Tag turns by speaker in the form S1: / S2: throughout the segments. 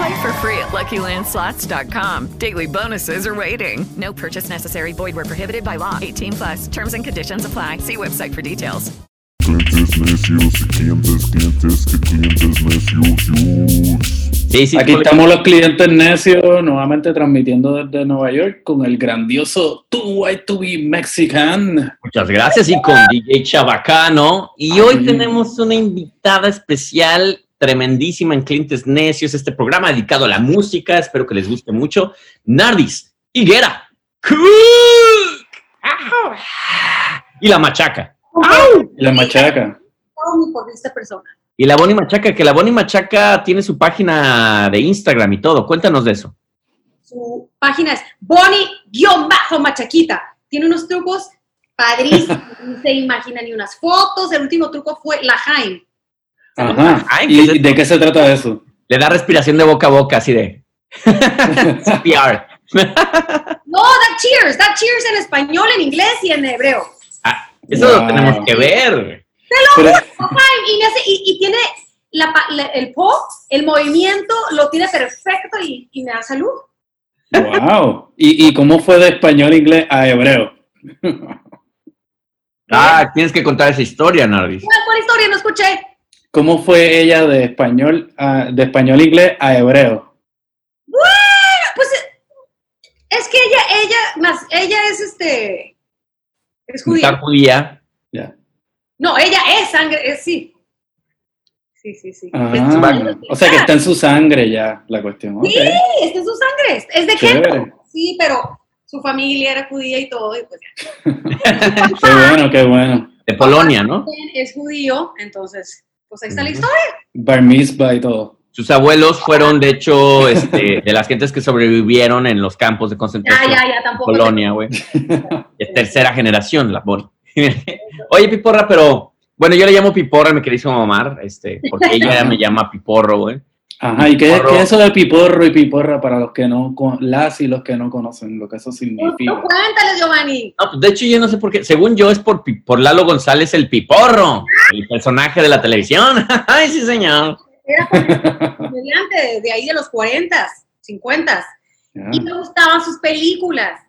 S1: Play for free at LuckyLandSlots.com. Daily bonuses are waiting. No purchase necessary. Void where prohibited by law. 18 plus. Terms and conditions apply. See website for details.
S2: Clientes necios, clientes, clientes, clientes necios.
S3: Sí, sí,
S4: Aquí estamos los clientes necios, nuevamente transmitiendo desde Nueva York con el grandioso Too White to Be Mexican.
S3: Muchas gracias y con DJ Chabacano. Y
S4: Ay.
S3: hoy tenemos una invitada especial tremendísima en Clientes Necios, este programa dedicado a la música, espero que les guste mucho. Nardis, Higuera, Cook, y la Machaca.
S4: La machaca.
S5: por esta persona.
S3: Y la Bonnie Machaca, que la Bonnie Machaca tiene su página de Instagram y todo. Cuéntanos de eso.
S5: Su página es Bonnie-Machaquita. Tiene unos trucos padrísimos. No se imaginan ni unas fotos. El último truco fue la Jaime.
S4: Ajá.
S3: Ay, ¿qué
S4: ¿Y
S3: es
S4: de qué se trata eso?
S3: Le da respiración de boca a boca, así de. CPR.
S5: No, that cheers. That cheers en español, en inglés y en hebreo.
S3: Ah, eso lo
S4: Wow.
S3: tenemos que ver.
S4: Pero-
S5: Jaime, y, me hace- y- y tiene la pa- la- el po, el movimiento, lo tiene perfecto y, y me da salud.
S4: wow. ¿Y, ¿Y cómo fue de español a inglés a hebreo?
S3: Ah, tienes que contar esa historia, Nardis.
S5: ¿Cuál, cuál historia? No escuché.
S4: ¿Cómo fue ella de español a, de español inglés a hebreo?
S5: Bueno, pues es que ella, ella, más, ella es este, es judía.
S3: judía.
S4: Ya.
S5: No, ella es sangre, es, sí. Sí, sí, sí.
S4: Ah, o sea que está en su sangre ya la cuestión.
S5: Sí, está en su sangre, es- de género. Sí, pero su familia era judía y todo, y pues
S4: Qué bueno, qué bueno.
S3: De Polonia, ¿no?
S5: es judío, entonces, pues ahí está la historia.
S4: Bar mitzvah y todo.
S3: Sus abuelos fueron, de hecho, este, de las gentes que sobrevivieron en los campos de concentración.
S5: ya, ya, tampoco.
S3: Polonia, güey. Es tercera generación, la Bonnie. Oye, Piporra, pero bueno, yo le llamo Piporra, mi queridísimo Omar, este, porque ella me llama Piporro, güey.
S4: Ajá, ¿y qué, es eso de piporro y piporra para los que no, con- las y los que no conocen lo que eso significa?
S5: no, cuéntale, Giovanni.
S3: No, pues, de hecho, yo no sé por qué. Según yo, es por, por Lalo González, el Piporro, el personaje de la televisión. Ay, sí, señor.
S5: Era comediante de, de ahí de los 40, 50.
S4: Ya.
S5: y me gustaban sus películas.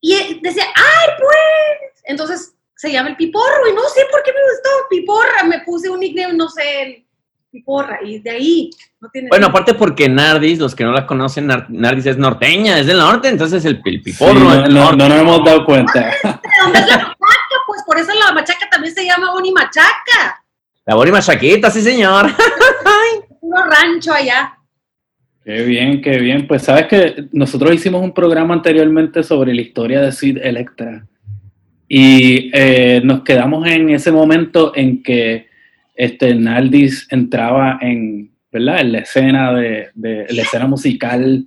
S5: Y decía, ¡ay, pues! Entonces se llama el Piporro, y no sé por qué me gustó Piporra. Me puse un nickname, no sé, Piporra, y de ahí no tiene.
S3: Bueno, aparte porque Nardis, los que no la conocen, Nar- Nardis es norteña, es del norte, entonces el, el
S4: Sí, no,
S3: es del
S4: no-
S3: norte.
S4: no nos hemos dado cuenta.
S5: ¿De dónde es la machaca? Pues por eso la machaca también se llama Boni Machaca.
S3: La Bonnie Machaquita, sí, señor.
S5: Puro rancho allá.
S4: Qué bien, qué bien. Pues sabes que nosotros hicimos un programa anteriormente sobre la historia de Sid Electra y eh, nos quedamos en ese momento en que este Naldis entraba en, ¿verdad? en la escena de, de- la escena musical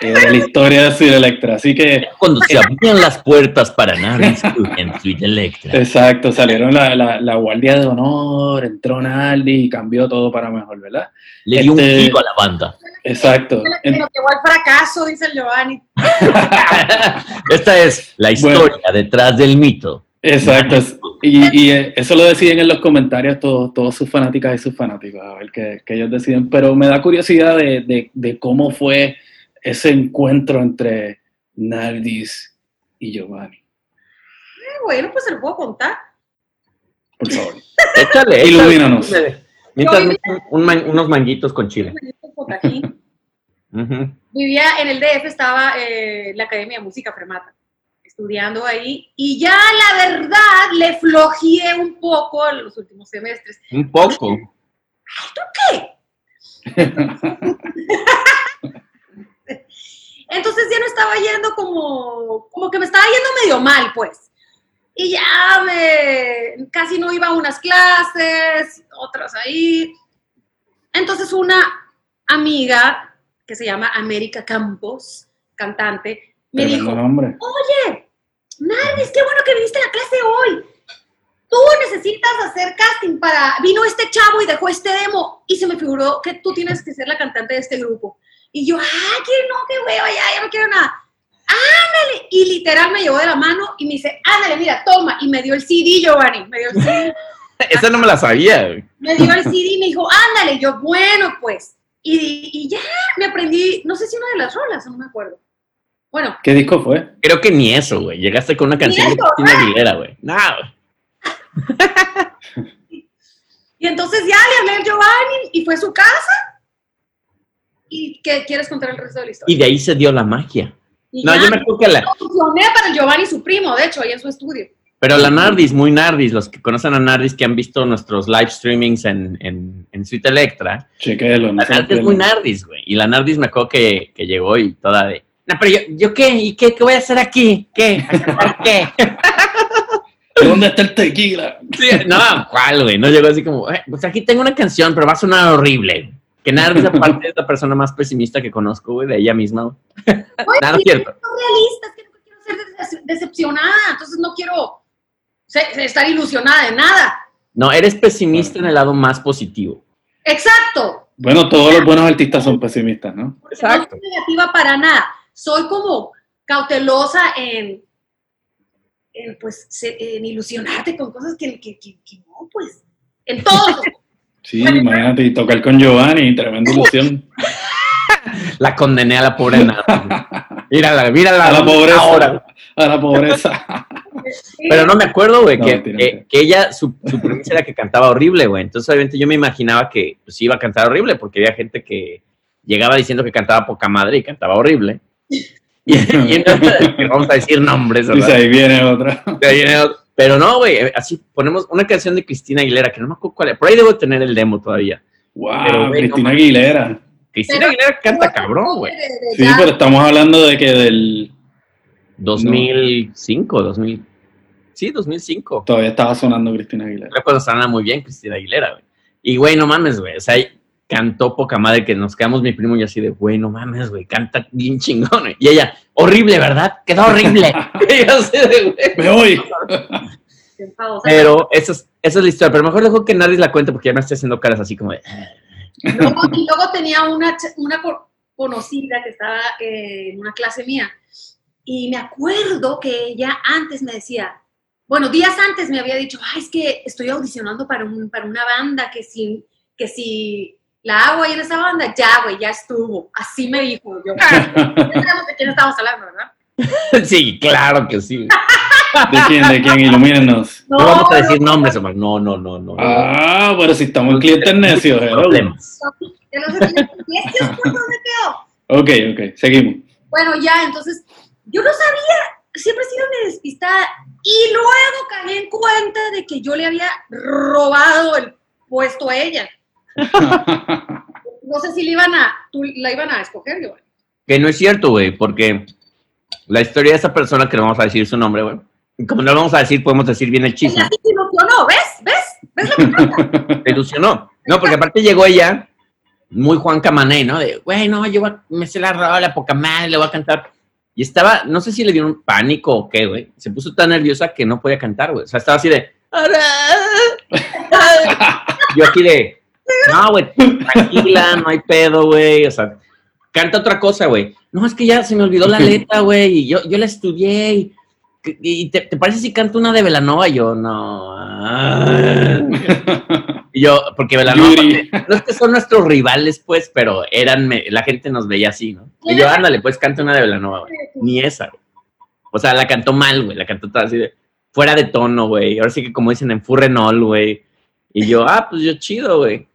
S4: eh, de la historia de Sid Electra. Así que
S3: Cuando se abrían las puertas para Nardis en Suite Electra.
S4: Exacto, salieron la, la, la guardia de honor, entró Naldi y cambió todo para mejor, ¿verdad?
S3: Le dio un
S4: Este-
S3: giro a la banda.
S4: Exacto.
S5: Que nos llevó al fracaso, dice el Giovanni.
S3: Esta es la historia detrás del mito.
S4: Exacto. Y, y, eh, eso lo deciden en los comentarios todos, todos sus fanáticas y sus fanáticos, a ver qué, qué ellos deciden. Pero me da curiosidad de, de- de cómo fue ese encuentro entre Naldis y Giovanni.
S5: Eh, bueno, pues se lo puedo contar.
S4: Por favor.
S3: Échale.
S4: Ilumínanos.
S3: Mientras un man- unos manguitos con chile.
S5: Vivía en el DF, estaba eh, la Academia de Música Fremata. Estudiando ahí y ya la verdad le flojeé un poco en los últimos semestres.
S3: Un poco.
S5: Entonces ya no estaba yendo como, como que me estaba yendo medio mal, pues. Y ya me, casi no iba a unas clases, otras ahí. Entonces una amiga que se llama América Campos, cantante, me dijo, oye, Nardis, qué bueno que viniste a la clase hoy. Tú necesitas hacer casting para... Vino este chavo y dejó este demo y se me figuró que tú tienes que ser la cantante de este grupo. Y yo, ay, que no, qué hueva, ya, ya no quiero nada. Ándale. Y literal me llevó de la mano y me dice, ándale, mira, toma. Y me dio el CD, Giovanni. Me dio el CD.
S3: Esa no me la sabía.
S5: Me dio el CD y me dijo, ándale. Y yo, bueno, pues. Y, y ya me aprendí, no sé si una de las rolas, no me acuerdo. Bueno,
S4: ¿Qué disco fue?
S3: Creo que ni eso, güey. Llegaste con una canción de Cristina Aguilera, güey. No.
S5: Y entonces ya le hablé al Giovanni y fue a su casa. ¿Y qué quieres contar el resto de la historia?
S3: Y de ahí se dio la magia.
S5: Y
S3: No,
S5: ya
S3: yo me acuerdo que la...
S5: Funcioné para el Giovanni, su primo, de hecho, ahí en su estudio.
S3: Pero la Nardis, muy Nardis, los que conocen a Nardis, que han visto nuestros live streamings en, en, en Suite Electra,
S4: Chequelo, no
S3: la Nardis es muy Nardis, güey. Y la Nardis me acuerdo que, que llegó y toda de... No, pero yo, ¿yo qué? ¿Y qué, qué voy a hacer aquí? ¿Qué? ¿A cantar qué?
S4: ¿Dónde está el tequila?
S3: Sí, no, ¿cuál, güey? No llegó así como, "Eh, pues aquí tengo una canción, pero va a sonar horrible. Que Nardis, aparte, es la persona más pesimista que conozco, güey, de ella misma, güey. Nada
S5: sí,
S3: cierto.
S5: soy realista, es que no quiero ser decepcionada, entonces no quiero estar ilusionada de nada.
S3: No, eres pesimista en el lado más positivo.
S5: Exacto.
S4: Bueno, todos los buenos artistas son pesimistas, ¿no?
S5: porque No soy negativa para nada. Soy como cautelosa en, en, pues, en ilusionarte con cosas que, que, que- que no, pues. En todo.
S4: Sí, imagínate, y tocar con Giovanni, tremenda ilusión.
S3: La condené a la pobre Nardis. Mírala, mírala.
S4: A la pobreza.
S3: Ahora.
S4: A la pobreza.
S3: Pero no me acuerdo, güey,
S4: No,
S3: que, que ella, su, su premisa era que cantaba horrible, güey. Entonces, obviamente, yo me imaginaba que pues, iba a cantar horrible, porque había gente que llegaba diciendo que cantaba poca madre y cantaba horrible. Y, y entonces, vamos a decir nombres,
S4: Dice,
S3: ¿verdad?
S4: ahí viene otra.
S3: De ahí viene otro. Pero no, güey, así ponemos una canción de Cristina Aguilera, que no me acuerdo cuál es. Por ahí debo tener el demo todavía.
S4: Wow,
S3: Pero,
S4: Cristina
S3: no
S4: Aguilera.
S3: Cristina
S5: Pero-
S3: Aguilera canta cabrón, güey.
S4: Sí, pero estamos hablando de que del
S3: 2005, 2000. Sí, 2005.
S4: todavía estaba sonando Cristina Aguilera.
S3: Era cuando sonaba muy bien Cristina Aguilera, güey. Y, güey, no mames, güey. O sea, cantó poca madre que nos quedamos mi primo y así de, güey, no mames, güey, canta bien chingón. güey. Y ella, horrible, ¿verdad? Quedó horrible. y yo así de, güey.
S4: Me voy.
S3: Pero esa es, esa es la historia. Pero mejor dejo que nadie la cuente porque ya me estoy haciendo caras así como de.
S5: Luego, y luego tenía una, una co- conocida que estaba eh, en una clase mía. Y me acuerdo que ella antes me decía, bueno, días antes me había dicho, ay, es que estoy audicionando para, un, para una banda, que si, que si la hago ahí en esa banda, ya, güey, ya estuvo. Así me dijo yo. ya sabemos de quién estamos hablando, ¿verdad?
S3: sí, claro que sí.
S4: ¿De quién? ¿De quién? Ilumínenos.
S3: No, vamos a decir nombres, Omar. No, no, no, no.
S4: Ah, pero si estamos en clientes necios, hello.
S3: Problemas.
S5: No sé quién- ¿y este es dónde quedó?
S4: Ok, ok, seguimos.
S5: Bueno, ya, entonces, yo no sabía, siempre he sido una despistada, y luego caí en cuenta de que yo le había robado el puesto a ella. No sé si le iban a, tú la iban a escoger.
S3: Que no es cierto, güey, porque la historia de esa persona, que no vamos a decir su nombre, güey. Como no lo vamos a decir, podemos decir bien el chisme.
S5: se ilusionó, ¿ves? ¿Ves? ¿Ves lo que?
S3: Te ilusionó. No, porque aparte llegó ella, muy Juan Camané, ¿no? De, güey, no, yo a- me sé la rola, poca madre, le voy a cantar. Y estaba, no sé si le dio un pánico o qué, güey. Se puso tan nerviosa que no podía cantar, güey. O sea, estaba así de. Yo aquí de. No, güey, tranquila, no hay pedo, güey. O sea, canta otra cosa, güey. No, es que ya se me olvidó la letra, güey. Y yo, yo la estudié. Y, y te, ¿te parece si canto una de Velanova? Yo, no. Y yo, porque Velanova, no es que son nuestros rivales, pues, pero eran, me- la gente nos veía así, ¿no? Y yo, ándale, pues canta una de Velanova, güey. Ni esa, güey. O sea, la cantó mal, güey. La cantó toda así de fuera de tono, güey. Ahora sí que como dicen en furrenol, güey. Y yo, ah, pues yo chido, güey.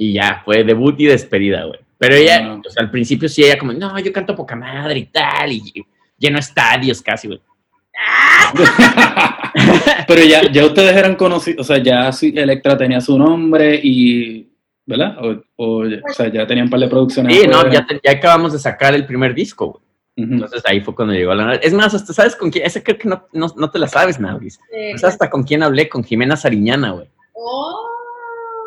S3: Y ya, fue debut y despedida, güey. Pero ella, o sea, al principio sí, ella como, no, yo canto poca madre y tal, y lleno estadios casi, güey.
S4: Pero ya, ya ustedes eran conocidos, o sea, ya sí, Electra tenía su nombre y, ¿verdad? O, o, o sea, ya tenían un par de producciones.
S3: Sí, no, ya, te- ya acabamos de sacar el primer disco, güey. Entonces ahí fue cuando llegó la... Es más, hasta sabes con quién... Ese creo que no, no, no te la sabes, Navis.
S5: Eh,
S3: ¿Sabes hasta con quién hablé? Con Jimena Sariñana, güey.
S5: oh,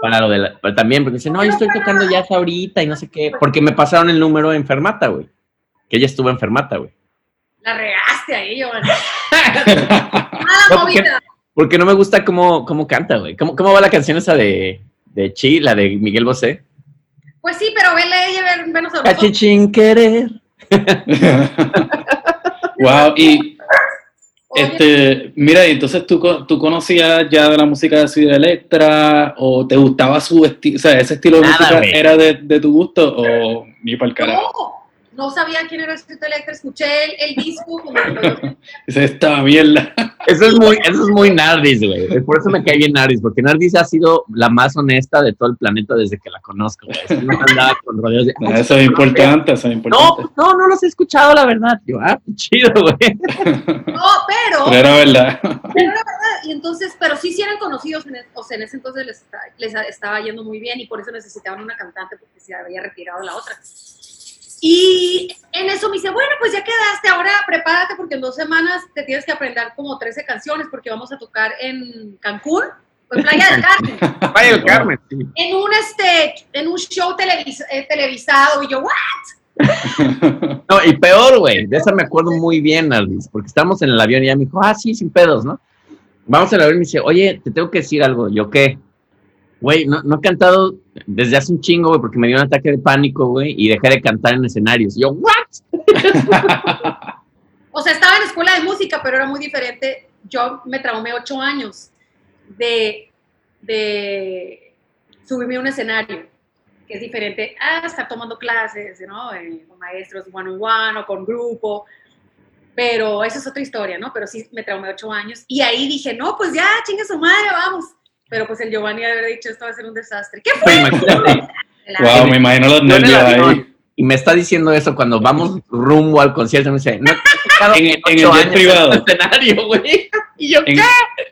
S3: Para lo de la... pero también, porque dice, no, yo estoy tocando jazz ahorita y no sé qué. Porque me pasaron el número en Fermata, güey. Que ella estuvo en Fermata, güey.
S5: la regaste ahí, Giovanni.
S3: No, porque-. Porque no me gusta cómo, cómo canta, güey. ¿Cómo, ¿Cómo va la canción esa de, de Chi, la de Miguel Bosé?
S5: Pues sí, pero vele ella, ven- venos a
S3: Cachi
S5: nosotros.
S3: sin querer.
S4: wow, y
S5: Oye,
S4: este, mira, y entonces tú, co- tú conocías ya de la música de Ciudad Electra o te gustaba su estilo, o sea, ese estilo de
S3: Nada,
S4: música era de, de tu gusto o ni para el carajo.
S5: no, no sabía quién era Street Electra, escuché el, el disco.
S4: Dice, esta mierda.
S3: Eso es muy, eso es muy Nardis, güey. Por eso me cae bien Nardis, porque Nardis ha sido la más honesta de todo el planeta desde que la conozco, güey. No andaba con rodeos de.
S4: No, eso es importante, eso es
S3: No,
S4: importante.
S3: no, no los he escuchado, la verdad. Yo, ah, qué chido, güey.
S5: No, pero,
S4: Pero era verdad.
S5: pero la verdad, y entonces, pero sí, sí eran conocidos, en, es- o sea, en ese entonces les, les estaba yendo muy bien y por eso necesitaban una cantante porque se había retirado la otra. Y en eso me dice, bueno, pues ya quedaste, ahora prepárate porque en dos semanas te tienes que aprender como 13 canciones porque vamos a tocar en Cancún, en Playa del Carmen,
S3: Vaya el Carmen. sí.
S5: en un, este, en un show televis- eh, televisado. Y yo, ¿what?
S3: No, y peor, güey. De esa me acuerdo muy bien, Nardis, porque estábamos en el avión y ella me dijo, ah, sí, sin pedos, ¿no? Vamos al avión y me dice, oye, te tengo que decir algo. Yo, ¿qué? Güey, no, no he cantado desde hace un chingo, güey, porque me dio un ataque de pánico, güey, y dejé de cantar en escenarios. Yo, ¿what?
S5: O sea, estaba en escuela de música, pero era muy diferente. Yo me traumé ocho años de, de subirme a un escenario, que es diferente a estar tomando clases, ¿no? Eh, con maestros one on one o con grupo. Pero esa es otra historia, ¿no? Pero sí me traumé ocho años. Y ahí dije, no, pues ya, chingue su madre, vamos. Pero pues el Giovanni había dicho, esto va a ser un desastre. ¿Qué fue?
S4: Wow, me imagino los nervios ahí.
S3: Y me está diciendo eso cuando vamos rumbo al concierto. Me dice, no
S4: En-
S3: en,
S4: en el jet privado.
S3: en el escenario, güey. Y yo,
S4: En-
S3: ¿qué?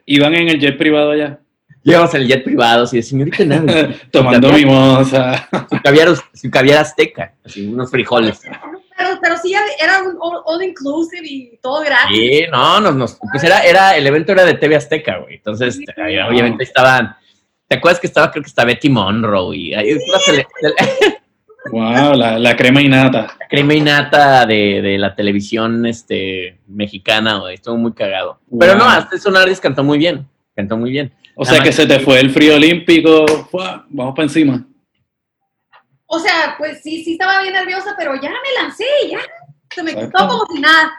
S4: iban en el jet privado allá,
S3: Llegamos en el jet privado, así de señorita Nardis.
S4: tomando mimosa.
S3: su caviar, su caviar azteca, así, unos frijoles.
S5: Pero, pero sí, era un all, all inclusive y todo gratis.
S3: Sí, no, nos, nos, pues era, era, el evento era de TV Azteca, güey. Entonces,
S5: Sí.
S3: ahí, obviamente estaban, ¿te acuerdas que estaba, creo que estaba Betty Monroe y ahí la, la
S4: Wow, la, la crema innata.
S3: crema innata de, de la televisión este, mexicana, güey. Estuvo muy cagado. Pero no,
S4: Wow.
S3: hasta eso Nardis cantó muy bien, cantó muy bien.
S4: O
S3: Nada
S4: sea que
S3: más
S4: se te fue el frío olímpico. ¡fua! Vamos para encima.
S5: O sea, pues sí, sí estaba bien nerviosa, pero ya me lancé, ya. Se me quitó como si nada.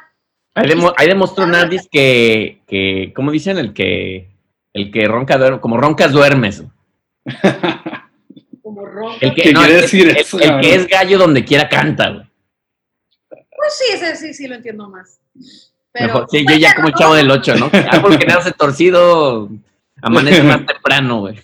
S3: Ahí, demo- ahí demostró Nardis que, que, ¿cómo dicen? El que, el que ronca, duerme, como roncas duermes.
S5: Como ronco.
S3: El que,
S4: ¿Qué
S3: no,
S4: quiere
S3: el-
S4: decir
S3: el-
S4: eso,
S3: el que es gallo donde quiera canta, güey.
S5: Pues sí, ese sí, sí lo entiendo más. Pero,
S3: Mejor, sí, yo
S5: pues,
S3: ya como el chavo del 8, ¿no? Árbol que nace torcido, amanece más temprano, güey.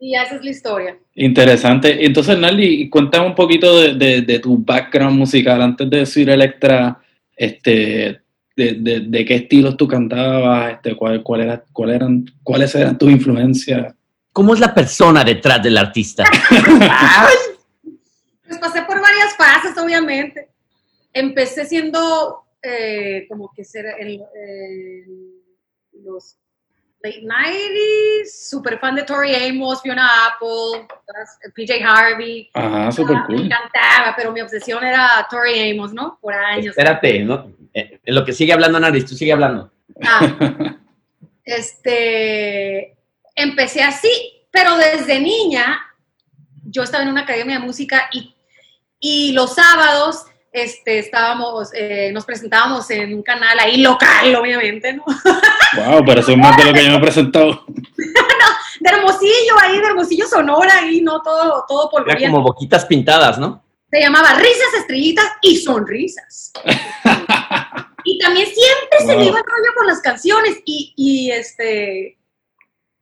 S5: Y esa es la historia.
S4: Interesante. Entonces, Naldi, cuéntame un poquito de, de- de tu background musical antes de decir Electra. Este, de, de- de qué estilos tú cantabas, este, cuál, cuál era, cuál eran, cuáles eran tus influencias.
S3: ¿Cómo es la persona detrás del artista?
S5: Pues pasé por varias fases, obviamente. Empecé siendo eh, como que ser en los late 90s, super fan de Tori Amos, Fiona Apple, PJ Harvey.
S4: Ajá, súper
S5: Ah, Me
S4: cool.
S5: encantaba, pero mi obsesión era Tori Amos, ¿no? Por años.
S3: Espérate, ¿no? Eh, En lo que sigue hablando Nardis, tú sigue hablando.
S5: Ah, este, empecé así, pero desde niña yo estaba en una academia de música y, y los sábados este, estábamos, eh, nos presentábamos en un canal ahí local, obviamente, ¿no?
S4: Wow, pero eso es más de lo que yo me he presentado.
S5: De Hermosillo, ahí de Hermosillo Sonora, ahí, ¿no? Todo, todo
S3: Era
S5: polvoriento.
S3: como boquitas pintadas, ¿no?
S5: Se llamaba Risas, Estrellitas y Sonrisas. y también siempre se me
S4: Wow.
S5: iba el rollo con las canciones y, y este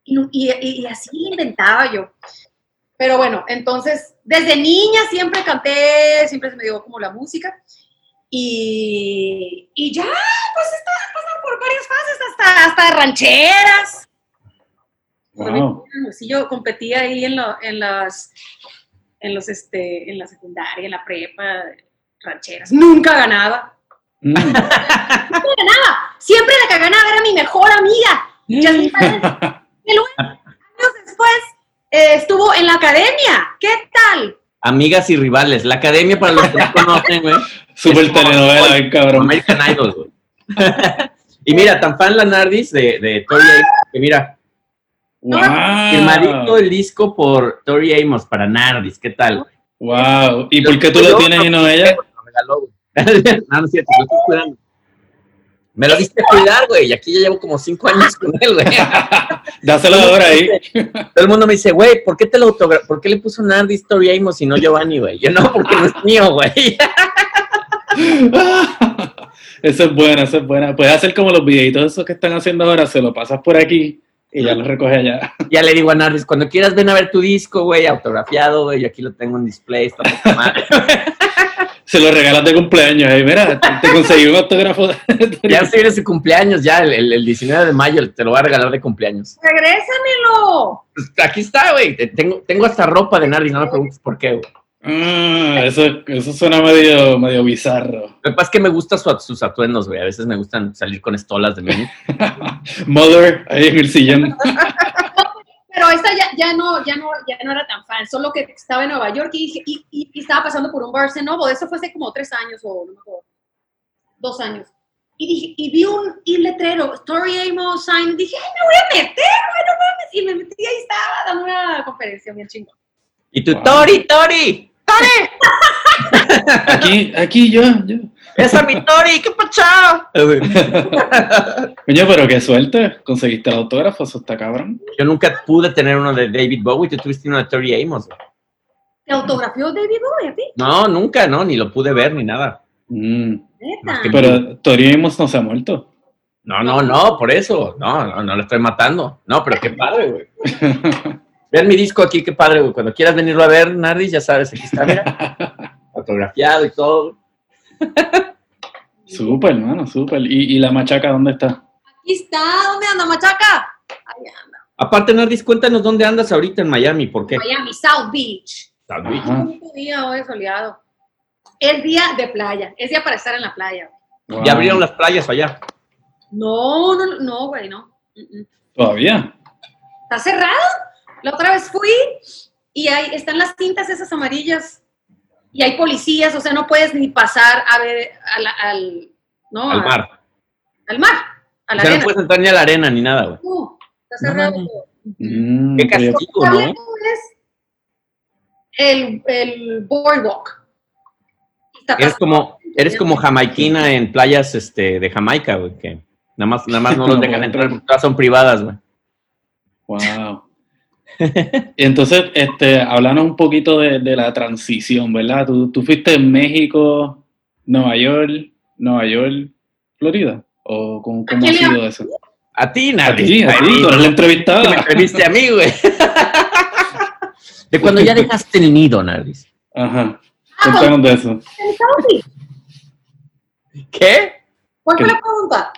S5: y, y- y así inventaba yo. Pero bueno, entonces desde niña siempre canté, siempre se me dio como la música y, y ya, pues, está, pues por varias fases, hasta, hasta rancheras.
S4: Wow.
S5: Sí, yo competía ahí en, lo- en las, en los, este, en la secundaria, en la prepa, rancheras. Nunca ganaba.
S4: Mm.
S5: Nunca ganaba. Siempre la que ganaba era mi mejor amiga. Jasmine Paredes. Y luego, años después, eh, estuvo en la academia. ¿Qué tal?
S3: Amigas y rivales. La academia, para los que no conocen, güey.
S4: Super telenovela, bien cabrón.
S3: American Idol, güey. y mira, tan fan la Nardis de, de Tori Amos, que mira,
S4: Wow.
S3: firmadito el disco por Tori Amos para Nardis. ¿Qué tal?
S4: Wow. ¿Y por qué tú lo tienes y no ella?
S3: Me lo regaló, güey. no, no es cierto, lo estoy cuidando. Me lo diste cuidar, güey, y aquí ya llevo como cinco años con él, güey.
S4: Dáselo ahora ahí.
S3: Todo el mundo me dice, güey, ¿por qué te lo autogra ¿Por qué le puso Nardis Tori Amos y no Giovanni, güey? Yo no, porque no es mío, güey.
S4: Eso es buena, eso es buena. Puedes hacer como los videitos esos que están haciendo ahora, se lo pasas por aquí y ya lo recoge allá.
S3: ya le digo a Nardis, cuando quieras ven a ver tu disco, güey, autografiado, güey, yo aquí lo tengo en display, está madre.
S4: Se lo regalas de cumpleaños. Hey, mira, te, conseguí un autógrafo.
S3: Ya se viene su cumpleaños, ya, el, el- el 19 de mayo, te lo voy a regalar de cumpleaños.
S5: ¡Regrésamelo!
S3: Pues, aquí está, güey, te- tengo, tengo hasta ropa de Nardis, no me preguntes por qué, güey.
S4: Ah, eso, eso suena medio, medio bizarro.
S3: Lo que pasa es que me gustan su- sus atuendos, güey, a veces me gustan salir con estolas de mí.
S4: Mother, ahí en el sillón.
S5: Pero esta ya, ya, no, ya, no, ya no era tan fan, solo que estaba en Nueva York y, dije- y, y- y estaba pasando por un Barnes Noble. Eso fue hace como tres años o no me acuerdo, dos años. Y, dije, y vi un, y letrero, Story Amos Sign, y dije, ay, me voy a meter, güey, no mames. Y me metí ahí estaba dando una conferencia bien chingón.
S3: Y tú,
S4: Wow.
S3: Tori, Tori,
S4: Aquí, aquí yo, yo.
S3: Esa es mi Tori, qué pachao.
S4: Coño, pero qué suerte. Conseguiste el autógrafo, eso está cabrón.
S3: Yo nunca pude tener uno de David Bowie, tú tuviste uno de Tori Amos. güey.
S5: ¿Te autografió David Bowie a ti?
S3: No, nunca, no, ni lo pude ver ni nada.
S4: Mm.
S3: Que-
S4: Pero Tori Amos no se ha muerto.
S3: No, no, no, por eso. No, no, no lo estoy matando. No, pero qué padre, güey. Vean mi disco aquí, qué padre, güey. Cuando quieras venirlo a ver, Nardis, ya sabes, aquí está, mira. Autografiado y todo.
S4: Súper, hermano, súper. ¿Y, ¿Y la machaca dónde está?
S5: Aquí está, ¿dónde anda, machaca? Ahí anda,
S3: Aparte, Nardis, cuéntanos dónde andas ahorita en Miami, ¿por qué?
S5: Miami, South Beach.
S3: South Beach.
S5: Bonito día hoy soleado. Es día de playa, es día para estar en la playa.
S4: Wow.
S3: Ya abrieron las playas allá.
S5: No, no, no, güey, no.
S4: ¿Todavía?
S5: Está cerrado. La otra vez fui y ahí están las cintas esas amarillas y hay policías, o sea, no puedes ni pasar a ver al, al, no,
S3: Al
S5: a-
S3: mar.
S5: al mar, a
S3: O sea, no puedes entrar ni a la arena ni nada, güey.
S5: No, está cerrado.
S3: no.
S4: Mm,
S3: Qué castigo, ¿no?
S5: es el, el boardwalk.
S3: Eres como, eres como jamaiquina en playas este, de Jamaica, güey, que nada más, nada más no los dejan entrar
S4: entrar.
S3: porque todas son privadas, güey.
S4: Wow. Y entonces, este, háblanos un poquito de, de la transición, ¿verdad? Tú, tú fuiste en México, Nueva York, Nueva York, Florida. ¿O cómo, cómo ha sido eso?
S3: A ti,
S4: A
S3: Nardis.
S4: ti, a ti, tú eres la
S3: Que me
S4: entrevistada.
S3: entreviste a mí, güey. De cuando ya dejaste el nido, Nardis.
S4: Ajá.
S5: Ah,
S4: Cuéntanos de eso.
S3: ¿Qué?
S5: ¿Cuál fue la pregunta?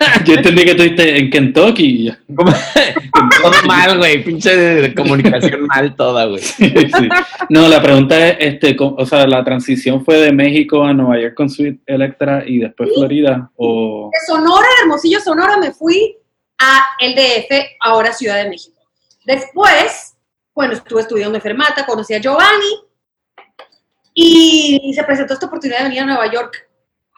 S4: Yo entendí que estuviste en Kentucky.
S3: Todo mal, güey. Pinche comunicación mal toda, güey.
S4: Sí, sí. No, la pregunta es, este, o sea, la transición fue de México a Nueva York con Sweet Electra y después Florida, o
S5: De Sonora, Hermosillo, Sonora, me fui a el DF, ahora Ciudad de México. Después, bueno, estuve estudiando enfermata, conocí a Giovanni y se presentó esta oportunidad de venir a Nueva York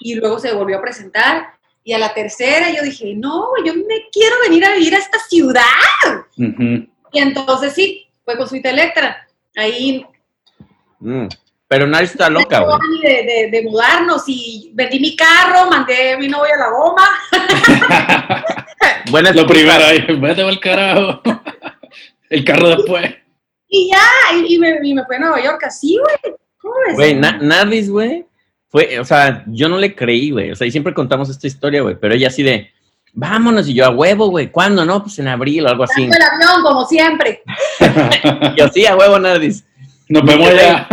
S5: y luego se volvió a presentar y a la tercera yo dije, no, yo me quiero venir a vivir a esta ciudad. Y entonces sí, fue con Suite Electra. Ahí
S3: Mm. Pero Nardis está loca, güey.
S5: De, de- de mudarnos y vendí mi carro, mandé a mi novio a la goma.
S3: Buena
S4: Lo primero ahí, vete al carajo. El carro después.
S5: Y ya, y, y me, y me fui a Nueva York así, güey. ¿Cómo ves?
S3: Güey, Na- Nardis, güey, fue, o sea, yo no le creí, güey. O sea, y siempre contamos esta historia, güey, pero ella así de, vámonos, y yo a huevo, güey, ¿cuándo? No, pues en abril o algo así.
S5: El avión, como siempre.
S3: Y yo, sí, a huevo, Nardis.
S4: Nos vemos allá.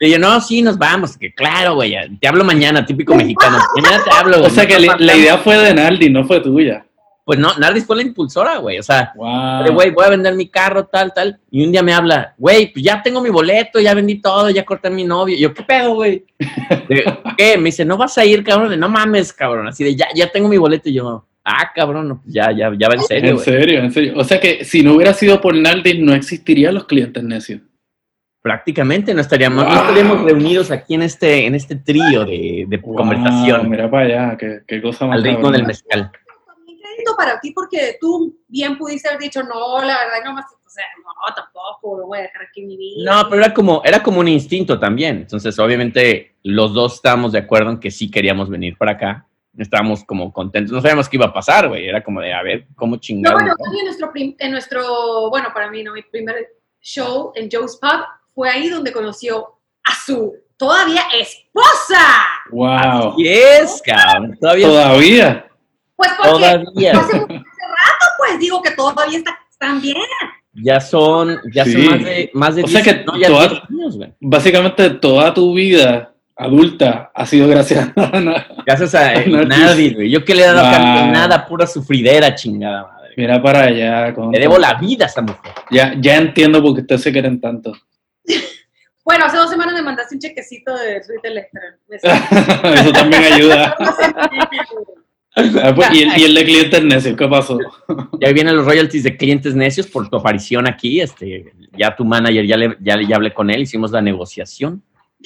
S3: Le yo, no, sí, nos vamos. Que claro, güey, te hablo mañana, típico mexicano. Mañana te hablo, güey.
S4: O sea que la, la idea fue de Naldi, no fue tuya.
S3: Pues no, Nardis fue la impulsora, güey. O sea,
S4: Wow.
S3: de, güey, voy a vender mi carro, tal, tal. Y un día me habla, güey, pues ya tengo mi boleto, ya vendí todo, ya corté a mi novio. Y yo, ¿qué pedo, güey? ¿Qué? Me dice, no vas a ir, cabrón. De, no mames, cabrón. Así de, ya, ya tengo mi boleto. Y yo, ah, cabrón, no, pues ya, ya, ya va en serio,
S4: En serio, en serio. O sea que si no hubiera sido por Naldi, no existirían los clientes necios.
S3: Prácticamente no estaríamos, no estaríamos reunidos aquí en este, en este trío de, de
S4: Wow,
S3: conversación
S4: Mira para allá, qué, qué cosa más
S3: al ritmo del mezcal.
S5: Para ti porque tú bien pudiste haber dicho, no, la verdad no más, o sea, no, tampoco, lo voy a dejar aquí mi vida.
S3: No, pero era como, era como un instinto también. Entonces, obviamente, los dos estábamos de acuerdo en que sí queríamos venir para acá. Estábamos como contentos. No sabíamos qué iba a pasar, güey. Era como de, a ver, ¿cómo
S5: No,
S3: chingados?
S5: bueno, en nuestro, en nuestro, bueno, para mí, no, mi primer show en Joe's Pub fue ahí donde conoció a su todavía esposa.
S4: Wow.
S3: Y es, cabrón. Todavía.
S4: Todavía.
S5: Pues porque
S3: Todavía.
S5: hace, hace rato, pues digo que todavía está, están bien.
S3: Ya son, ya
S4: Sí.
S3: son más de, más de
S4: O sea
S3: 10,
S4: que
S3: no, ya
S4: toda-
S3: 10 años, güey.
S4: Básicamente toda tu vida adulta ha sido gracias a Ana.
S3: Gracias a nadie, güey. Yo que le he dado a cambio
S4: Wow.
S3: nada, pura sufridera, chingada madre.
S4: Mira para allá. con-
S3: Le debo la vida a esa mujer.
S4: Ya, ya entiendo por qué ustedes se quieren tanto.
S5: Bueno, hace dos semanas me mandaste un chequecito de Sweet Electra.
S4: Eso también ayuda. Ah, pues, ¿Y, el, y el de clientes necios, ¿qué pasó?
S3: Y ahí vienen los royalties de clientes necios por tu aparición aquí. Este, ya tu manager, ya, le, ya, ya hablé con él, hicimos la negociación.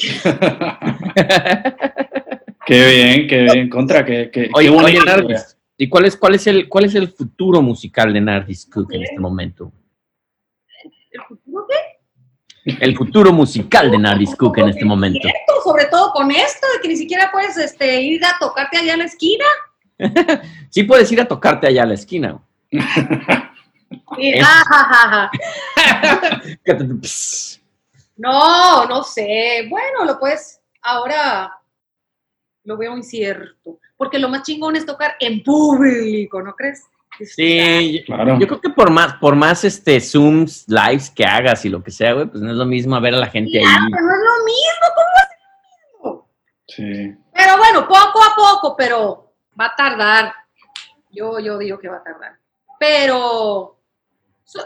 S4: Qué bien, qué bien. Contra, qué, qué,
S3: Oye,
S4: qué
S3: oye. Nardis, ¿y cuál es, cuál, es el, cuál es el futuro musical de Nardis Cook en este momento?
S5: ¿El futuro qué?
S3: El futuro musical de Nardis Cook en este momento.
S5: Cierto, sobre todo con esto de que ni siquiera puedes este, ir a tocarte allá en la esquina.
S3: Sí puedes ir a tocarte allá a la esquina.
S5: No, no sé. Bueno, lo puedes. Ahora lo veo incierto. Porque lo más chingón es tocar en público, ¿no crees?
S3: Sí,
S4: Claro.
S3: yo creo que por más, por más este Zooms, lives que hagas y lo que sea, güey, pues no es lo mismo ver a la gente ahí.
S5: Claro, no es lo mismo, ¿cómo es lo mismo?
S4: Sí.
S5: Pero bueno, poco a poco, pero va a tardar. Yo, yo digo que va a tardar. Pero,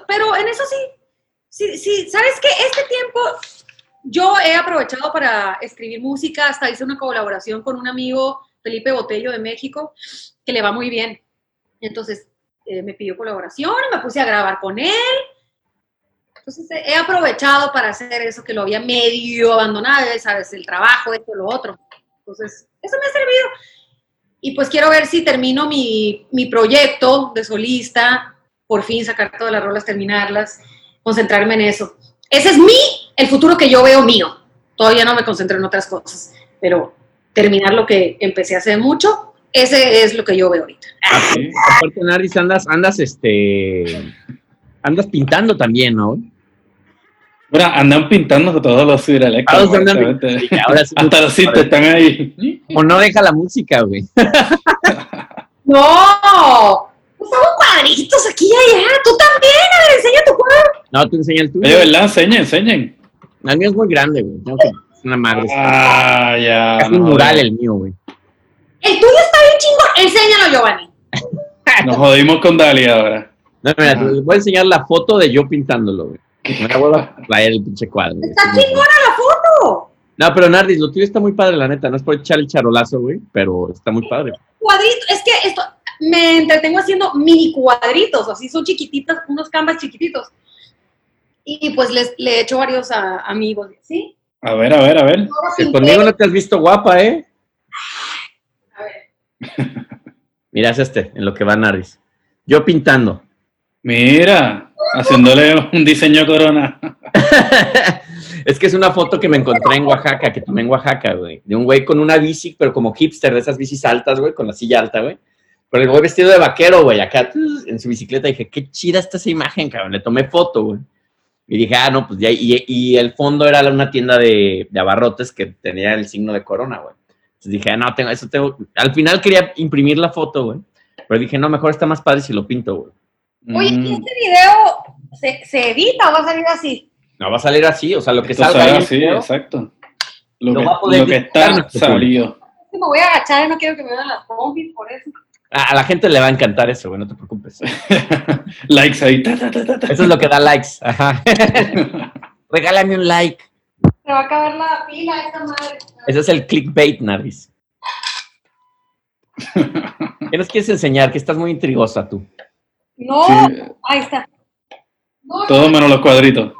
S5: pero en eso sí, sí, sí, ¿sabes qué? Este tiempo yo he aprovechado para escribir música, hasta hice una colaboración con un amigo, Felipe Botello de México, que le va muy bien. Entonces eh, me pidió colaboración, me puse a grabar con él. Entonces he aprovechado para hacer eso que lo había medio abandonado, ¿sabes? El trabajo, esto, lo otro. Entonces, eso me ha servido. Y pues quiero ver si termino mi, mi proyecto de solista, por fin sacar todas las rolas, terminarlas, concentrarme en eso. Ese es mi, el futuro que yo veo mío. Todavía no me concentro en otras cosas, pero terminar lo que empecé hace mucho, ese es lo que yo veo ahorita.
S4: Sí.
S3: Aparte, Nardis, andas, andas, este, andas pintando también, ¿no?
S4: Bueno, andan pintando todos los ciberelectos.
S3: Pintando. Ahora sí.
S4: Hasta los están ahí.
S3: O no deja la música, güey.
S5: ¡No! Pues hago cuadritos aquí y allá. Tú también, a ver, enseña tu cuadro.
S3: No, te enseña el tuyo.
S4: Oye, ¿verdad? Enseñen, enseñen.
S3: El mío es muy grande, güey. Es una madre.
S4: Ah, ya.
S3: es un
S4: no,
S3: mural el mío, güey.
S5: El tuyo está bien chingón. Enséñalo, Giovanni.
S4: Nos jodimos con Dali ahora.
S3: No, mira, les voy a enseñar la foto de yo pintándolo, güey. Me la vuelvo a traer el pinche cuadro.
S5: Está chingona la foto.
S3: No, pero Nardis, lo tuyo está muy padre, la neta. No es por echar el charolazo, güey, pero está muy padre.
S5: Cuadrito. Es que esto me entretengo haciendo mini cuadritos. Así son chiquititos, unos canvas chiquititos. Y pues les, le he hecho varios a, amigos. ¿Sí?
S4: A ver, a ver, a ver.
S3: Que conmigo no te has visto guapa, ¿eh?
S5: A ver.
S3: Mira, es este, en lo que va Nardis. Yo pintando.
S4: Mira, haciéndole un diseño corona.
S3: es que es una foto que me encontré en Oaxaca, que tomé en Oaxaca, güey. De un güey con una bici, pero como hipster, de esas bicis altas, güey, con la silla alta, güey. Pero el güey vestido de vaquero, güey, acá en su bicicleta. Dije, qué chida está esa imagen, cabrón. Le tomé foto, güey. Y dije, ah, no, pues ya. Y, y el fondo era una tienda de, de abarrotes que tenía el signo de corona, güey. Entonces dije, ah, no, tengo, eso tengo. Al final quería imprimir la foto, güey. Pero dije, no, mejor está más padre si lo pinto, güey.
S5: Oye, ¿y
S4: Mm,
S5: este video se, se edita o va a salir así?
S3: No va a salir así, o sea, lo que
S4: esto
S3: salga ahí video,
S4: exacto. Lo,
S3: Lo
S4: que,
S3: va a poder
S4: lo que está.
S5: Me voy a agachar y no quiero que me vean las pompis, por eso.
S3: A, la gente le va a encantar eso, güey, no te preocupes.
S4: Likes ahí. ta, ta, ta, ta, ta.
S3: Eso es lo que da likes. Ajá. Regálame un like.
S5: Se va a acabar la pila esta madre.
S3: Ese es el clickbait, Nardis. ¿Qué nos quieres enseñar? Que estás muy intrigosa tú.
S5: No,
S4: Sí.
S5: ahí está. No,
S4: Todo menos los cuadritos.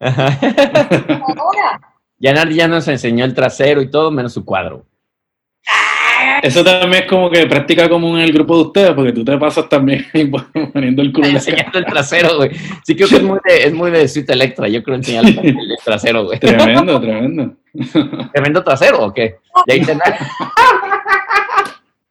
S5: Ahora.
S3: Ya Nardis ya nos enseñó el trasero y todo, menos su cuadro.
S4: Eso también es como que práctica común en el grupo de ustedes, porque tú te pasas también poniendo el culo.
S3: Enseñando el trasero, güey. Sí, creo que es muy de, es muy de Sweet Electra. Yo creo enseñar el, el trasero, güey.
S4: Tremendo, tremendo.
S3: ¿Tremendo trasero o qué? De ahí te-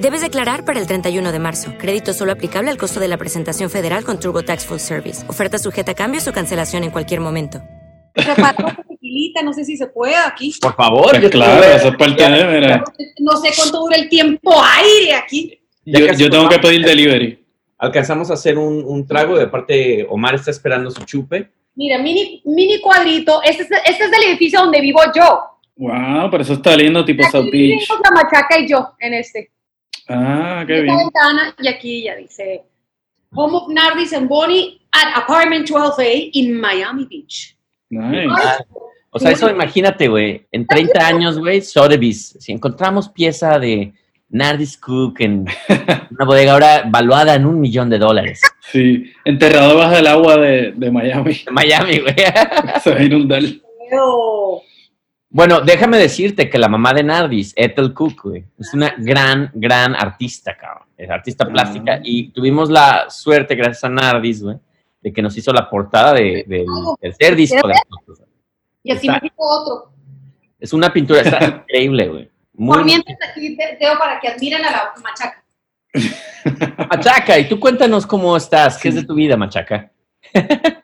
S6: Debes declarar para el 31 de marzo. Crédito solo aplicable al costo de la presentación federal con TurboTax Full Service. Oferta sujeta a cambios o cancelación en cualquier momento.
S5: No sé si se puede aquí.
S3: Por favor.
S4: Pues
S3: yo
S4: claro, eso es parte de, mira.
S5: No sé cuánto dura el tiempo aire aquí.
S4: Yo, tengo que pedir delivery.
S3: Alcanzamos a hacer un, un trago. De parte, Omar está esperando su chupe.
S5: Mira, mini, mini cuadrito. Este es, este es el edificio donde vivo yo.
S4: Wow, pero eso está lindo, tipo South Beach.
S5: la machaca y yo en este.
S4: Ah, qué bien.
S5: ventana y aquí ya dice Home of Nardis and Bonnie at Apartment 12A in Miami Beach.
S4: Nice.
S3: O sea, eso imagínate, güey. En 30 años, güey, Sotheby's. Si encontramos pieza de Nardis Cook en una bodega ahora valuada en un millón de dólares.
S4: Sí, enterrado bajo el agua de, de Miami.
S3: Miami, güey.
S4: Se va a inundar.
S5: Pero,
S3: Bueno, déjame decirte que la mamá de Nardis, Ethel Cook, güey, es una gran, gran artista, cabrón. Es artista plástica.
S4: Ah.
S3: Y tuvimos la suerte, gracias a Nardis, güey, de que nos hizo la portada de- del tercer disco de nosotros.
S5: y así
S3: Está-
S5: me dijo otro.
S3: Es una pintura, está increíble, güey.
S5: Por
S3: Muy
S5: mientras aquí te veo para que admiren a la machaca.
S3: Machaca, y tú cuéntanos cómo estás, qué es de tu vida, Machaca.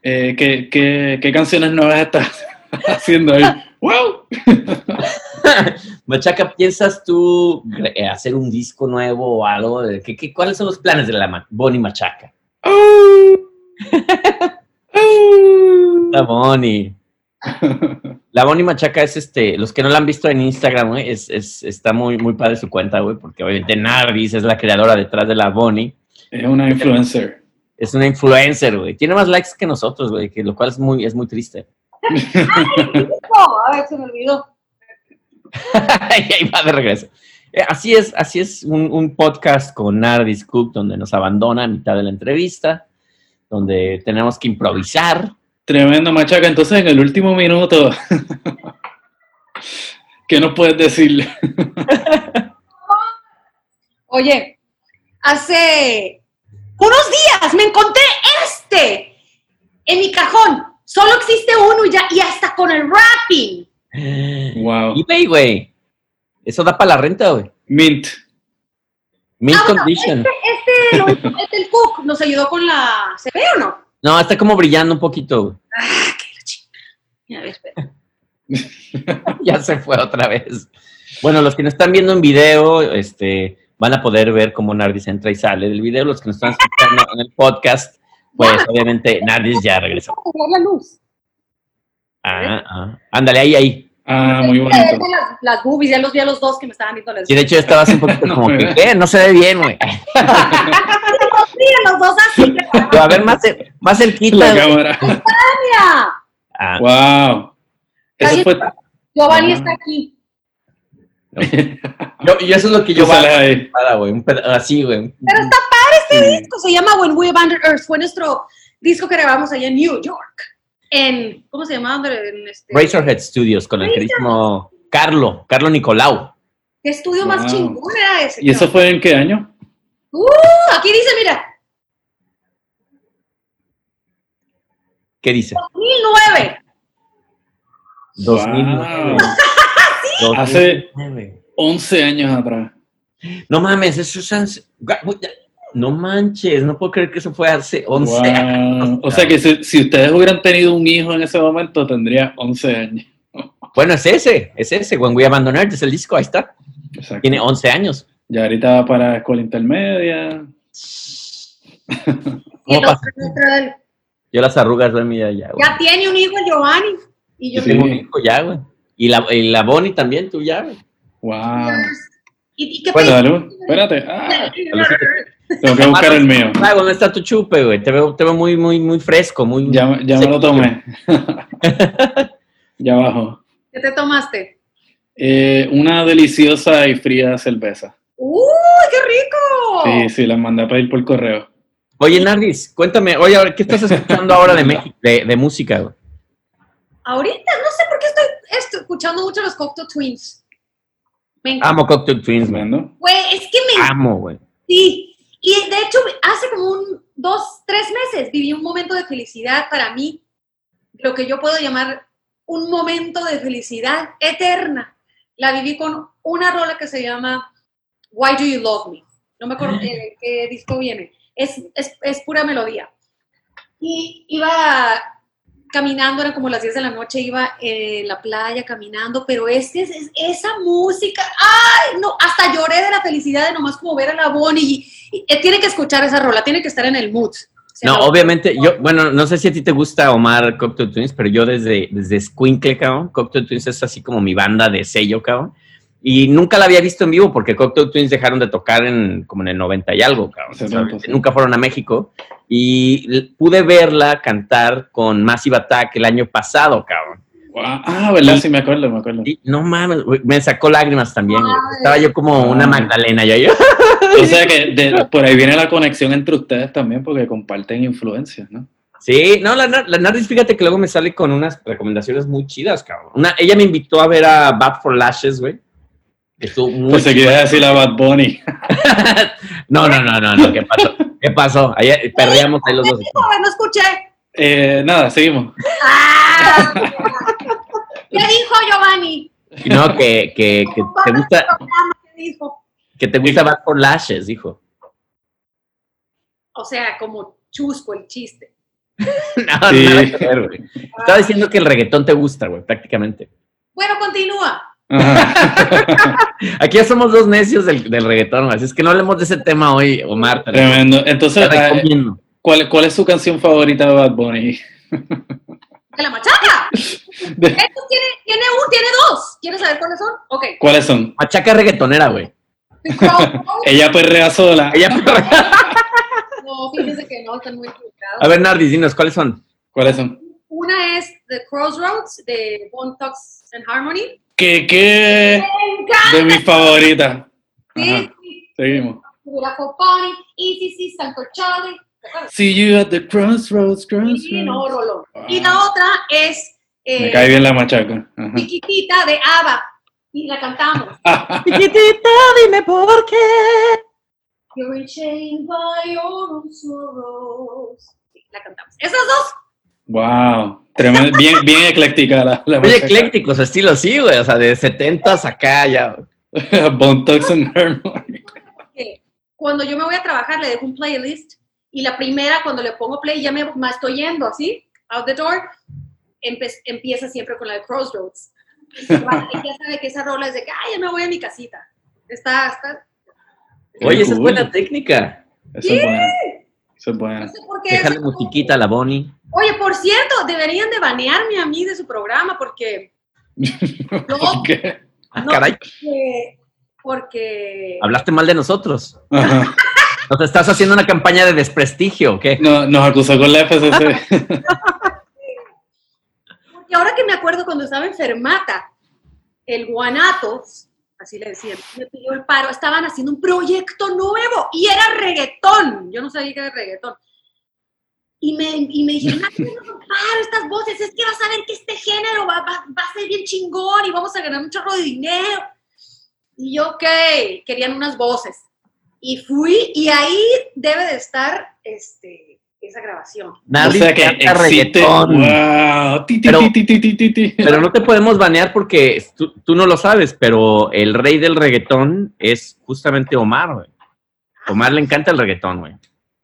S4: Eh, ¿qué, qué, qué canciones nuevas estás haciendo ahí? ¡Wow!
S3: Machaca, ¿piensas tú eh, hacer un disco nuevo o algo? ¿Qué, qué- cuáles son los planes de la Bonnie Machaca? La Bonnie. La Bonnie Machaca es este, los que no la han visto en Instagram, güey, es, es- está muy, muy padre su cuenta, güey, porque obviamente Nardis es la creadora detrás de la Bonnie.
S4: Es una influencer.
S3: Es una influencer, güey. Tiene más likes que nosotros, güey, que lo cual es muy, es muy triste.
S5: No, a ver, se me olvidó.
S3: y ahí va de regreso. Eh, así es, así es un, un podcast con Nardis Cook donde nos abandona a mitad de la entrevista, donde tenemos que improvisar.
S4: Tremendo, machaca. Entonces, en el último minuto, ¿qué nos puedes decir?
S5: Oye, hace unos días me encontré este en mi cajón. Solo existe uno y ya, y hasta con el wrapping.
S4: Wow.
S3: eBay, güey. Eso da para la renta, güey.
S4: Mint.
S3: Mint
S5: Ah, bueno,
S3: condition.
S5: Este, este, lo este el Cook nos ayudó con la. ¿Se ve o no?
S3: No, está como brillando un poquito, güey.
S5: A ver, espera.
S3: ya se fue otra vez. Bueno, los que nos están viendo en video, este, van a poder ver cómo Nardis entra y sale del video. Los que nos están escuchando en el podcast, pues obviamente Nardis ya regresó.
S5: La luz.
S3: Ah, ah. Ándale, ahí, ahí.
S4: Ah, muy bonito.
S5: Las, las boobies, ya los vi a los dos que me estaban viendo las
S3: Y de hecho estabas un poquito como que, ¿qué? No se ve bien, güey.
S5: Los dos así.
S3: Pero a ver, más, cer- más cerquita.
S4: La cámara.
S5: Mira,
S3: Ah,
S4: Wow. Eso fue.
S5: Giovanni está aquí.
S3: yo, y eso es lo que yo güey, un peda- así, güey.
S5: Pero está padre este disco, se llama When We Abandoned Earth. Fue nuestro disco que grabamos allá en New York. En, ¿cómo se llamaba? En este,
S3: Razorhead Studios con el queridísimo Carlo, Carlo Nicolau.
S5: ¿Qué estudio más chingón era ese?
S4: ¿Y eso fue en qué año?
S5: Uh, aquí dice, mira,
S3: ¿Qué dice?
S5: 2009.
S3: 2009.
S4: Wow. Hace
S3: 2009.
S4: 11 años atrás.
S3: No mames, eso es... No manches, no puedo creer que eso fue hace 11
S4: Wow.
S3: años.
S4: O sea que si, si ustedes hubieran tenido un hijo en ese momento, tendría 11 años.
S3: Bueno, es ese, es ese, When We Abandon Earth, es el disco, ahí está.
S4: Exacto.
S3: Tiene 11 años.
S4: Ya ahorita va para escuela intermedia.
S3: ¿Cómo
S5: otro,
S3: Yo las arrugas de mi ya, ya, güey.
S5: ya tiene un hijo Giovanni. Y yo
S3: Yo tengo un hijo ya, güey. Y la, y la Bonnie también, tú ya, güey.
S4: Wow.
S5: ¿Y, y qué
S4: Bueno, espérate. Ah, tengo que buscar el mío.
S3: Ah, ¿dónde está tu chupe, güey? Te veo, te veo muy, muy, muy fresco, muy...
S4: Ya, ya me lo tomé. ya abajo.
S5: ¿Qué te tomaste?
S4: Eh, una deliciosa y fría cerveza.
S5: ¡Uy, qué rico!
S4: Sí, sí, la mandé a pedir por correo.
S3: Oye, Nardis, cuéntame, oye, ¿qué estás escuchando ahora de México, de, de música, güey?
S5: Ahorita no sé por qué estoy, estoy escuchando mucho los Cocteau Twins. Me.
S3: Amo Cocktail Twins, güey.
S4: ¿Vendo?
S5: Güey, es que me
S3: Amo, güey.
S5: Sí, y de hecho hace como un dos, tres meses viví un momento de felicidad para mí, lo que yo puedo llamar un momento de felicidad eterna. La viví con una rola que se llama Why Do You Love Me. No me acuerdo de qué disco viene. Es, es, es pura melodía. Y iba caminando, eran como las 10 de la noche, iba en la playa caminando, pero es, es, es- esa música, ¡ay! No, hasta lloré de la felicidad de nomás como ver a la Bonnie. Y, y, eh, tiene que escuchar esa rola, tiene que estar en el mood. Se
S3: No, obviamente, yo, bueno, no sé si a ti te gusta Omar Cocktail Twins, pero yo desde, desde Squinkle, cabrón, Cocktail Twins es así como mi banda de sello, cabrón. Y nunca la había visto en vivo porque Cocktail Twins dejaron de tocar en como en el 90 y algo, cabrón.
S4: Sí.
S3: Nunca fueron a México. Y pude verla cantar con Massive Attack el año pasado, cabrón.
S4: Ah, ¿verdad? Sí, me acuerdo, me acuerdo.
S3: Y no mames, me sacó lágrimas también. güey. Estaba yo como una. Magdalena, ya yo.
S4: O sea que de- por ahí viene la conexión entre ustedes también, porque comparten influencias, ¿no?
S3: Sí, no, la, la Nardis, fíjate que luego me sale con unas recomendaciones muy chidas, cabrón. Una, ella me invitó a ver a Bad for Lashes, güey. Estuvo muy
S4: Pues se quiere decir a Bad Bunny.
S3: No, no, no, no, no, ¿qué pasó? ¿Qué pasó? Ayer perreamos ahí los dos.
S5: No escuché.
S4: Eh, nada, seguimos.
S5: ¡Ah! ¿Qué dijo Giovanni?
S3: No, que, que, que te gusta,
S5: ¿Qué dijo?
S3: que te gusta Bad for Lashes, dijo.
S5: O sea, como chusco el chiste.
S3: No,
S4: Sí.
S3: nada que ver, güey. Estaba diciendo que el reggaetón te gusta, güey, prácticamente.
S5: Bueno, continúa.
S3: Aquí ya somos dos necios del, del reggaetón. Así es que no hablemos de ese tema hoy, Omar.
S4: Tremendo. Entonces,
S3: te recomiendo.
S4: ¿cuál, ¿cuál es su canción favorita de Bad Bunny?
S5: ¡De la machaca!
S4: De-
S5: Esto tiene, tiene un, tiene dos. ¿Quieres saber cuáles son? Ok.
S4: ¿Cuáles son?
S3: Machaca reggaetonera, güey.
S4: Ella perrea sola.
S3: Ella-
S5: No, fíjense que no, están muy equivocados.
S3: A ver, Nardis, dinos, ¿cuáles son?
S4: ¿Cuáles son?
S5: Una es The Crossroads de Bone Thugs and Harmony.
S4: ¿Qué, qué?
S5: ¡Me encanta!
S4: De mis favoritas.
S5: Sí, sí.
S4: Seguimos.
S5: Santo Charlie. ¿Te acuerdas?
S4: See you at the crossroads, crossroads.
S5: Sí, no, Rolón.
S4: Wow.
S5: Y la otra es
S4: Me
S5: eh,
S4: cae bien la machaca. Ajá.
S5: Chiquitita de ABBA. Y la cantamos.
S3: Chiquitita, dime por qué.
S5: You're enchained by your own sorrows. Sí, la cantamos. Esas dos.
S4: Wow. Tremendo. Bien, bien ecléctica la, la
S3: Muy ecléctico su estilo, sí, güey. O sea, de 70 acá ya.
S4: Bone Thugs and Harmony.
S5: que cuando yo me voy a trabajar le dejo un playlist y la primera cuando le pongo play ya me, me estoy yendo así, out the door, empe- empieza siempre con la de Crossroads. Y ya sabe que esa rola es de que, ay, ya me voy a mi casita. Está, está,
S3: Oye, esa es buena técnica.
S4: Eso es bueno. Eso es
S5: no sé por qué.
S3: Déjale musiquita a la Bonnie.
S5: Oye, por cierto, deberían de banearme a mí de su programa porque,
S4: ¿Por qué?
S3: Ah,
S5: No.
S3: caray.
S5: porque, porque
S3: Hablaste mal de nosotros.
S4: Ajá.
S3: ¿Nos estás haciendo una campaña de desprestigio o qué?
S4: No, nos acusó con la FCC.
S5: Porque ahora que me acuerdo cuando estaba enfermata, el guanatos, así le decían. Me pidió el paro, estaban haciendo un proyecto nuevo y era reggaetón. Yo no sabía que era reggaetón. Y me, y me dijeron, "Ah, no, paro estas voces, es que vas a ver que este género va, va, va a ser bien chingón y vamos a ganar un chorro de dinero. Y yo, ok, querían unas voces. Y fui, y ahí debe de estar este, esa grabación.
S3: Nadie
S4: o sea que existe.
S3: reggaetón.
S4: Wow. Ti, ti,
S3: Pero-
S4: ti, ti, ti, ti, ti, ti.
S3: Pero no te podemos banear porque tú, tú no lo sabes, pero el rey del reggaetón es justamente Omar, güey. Omar le encanta el reggaetón, güey.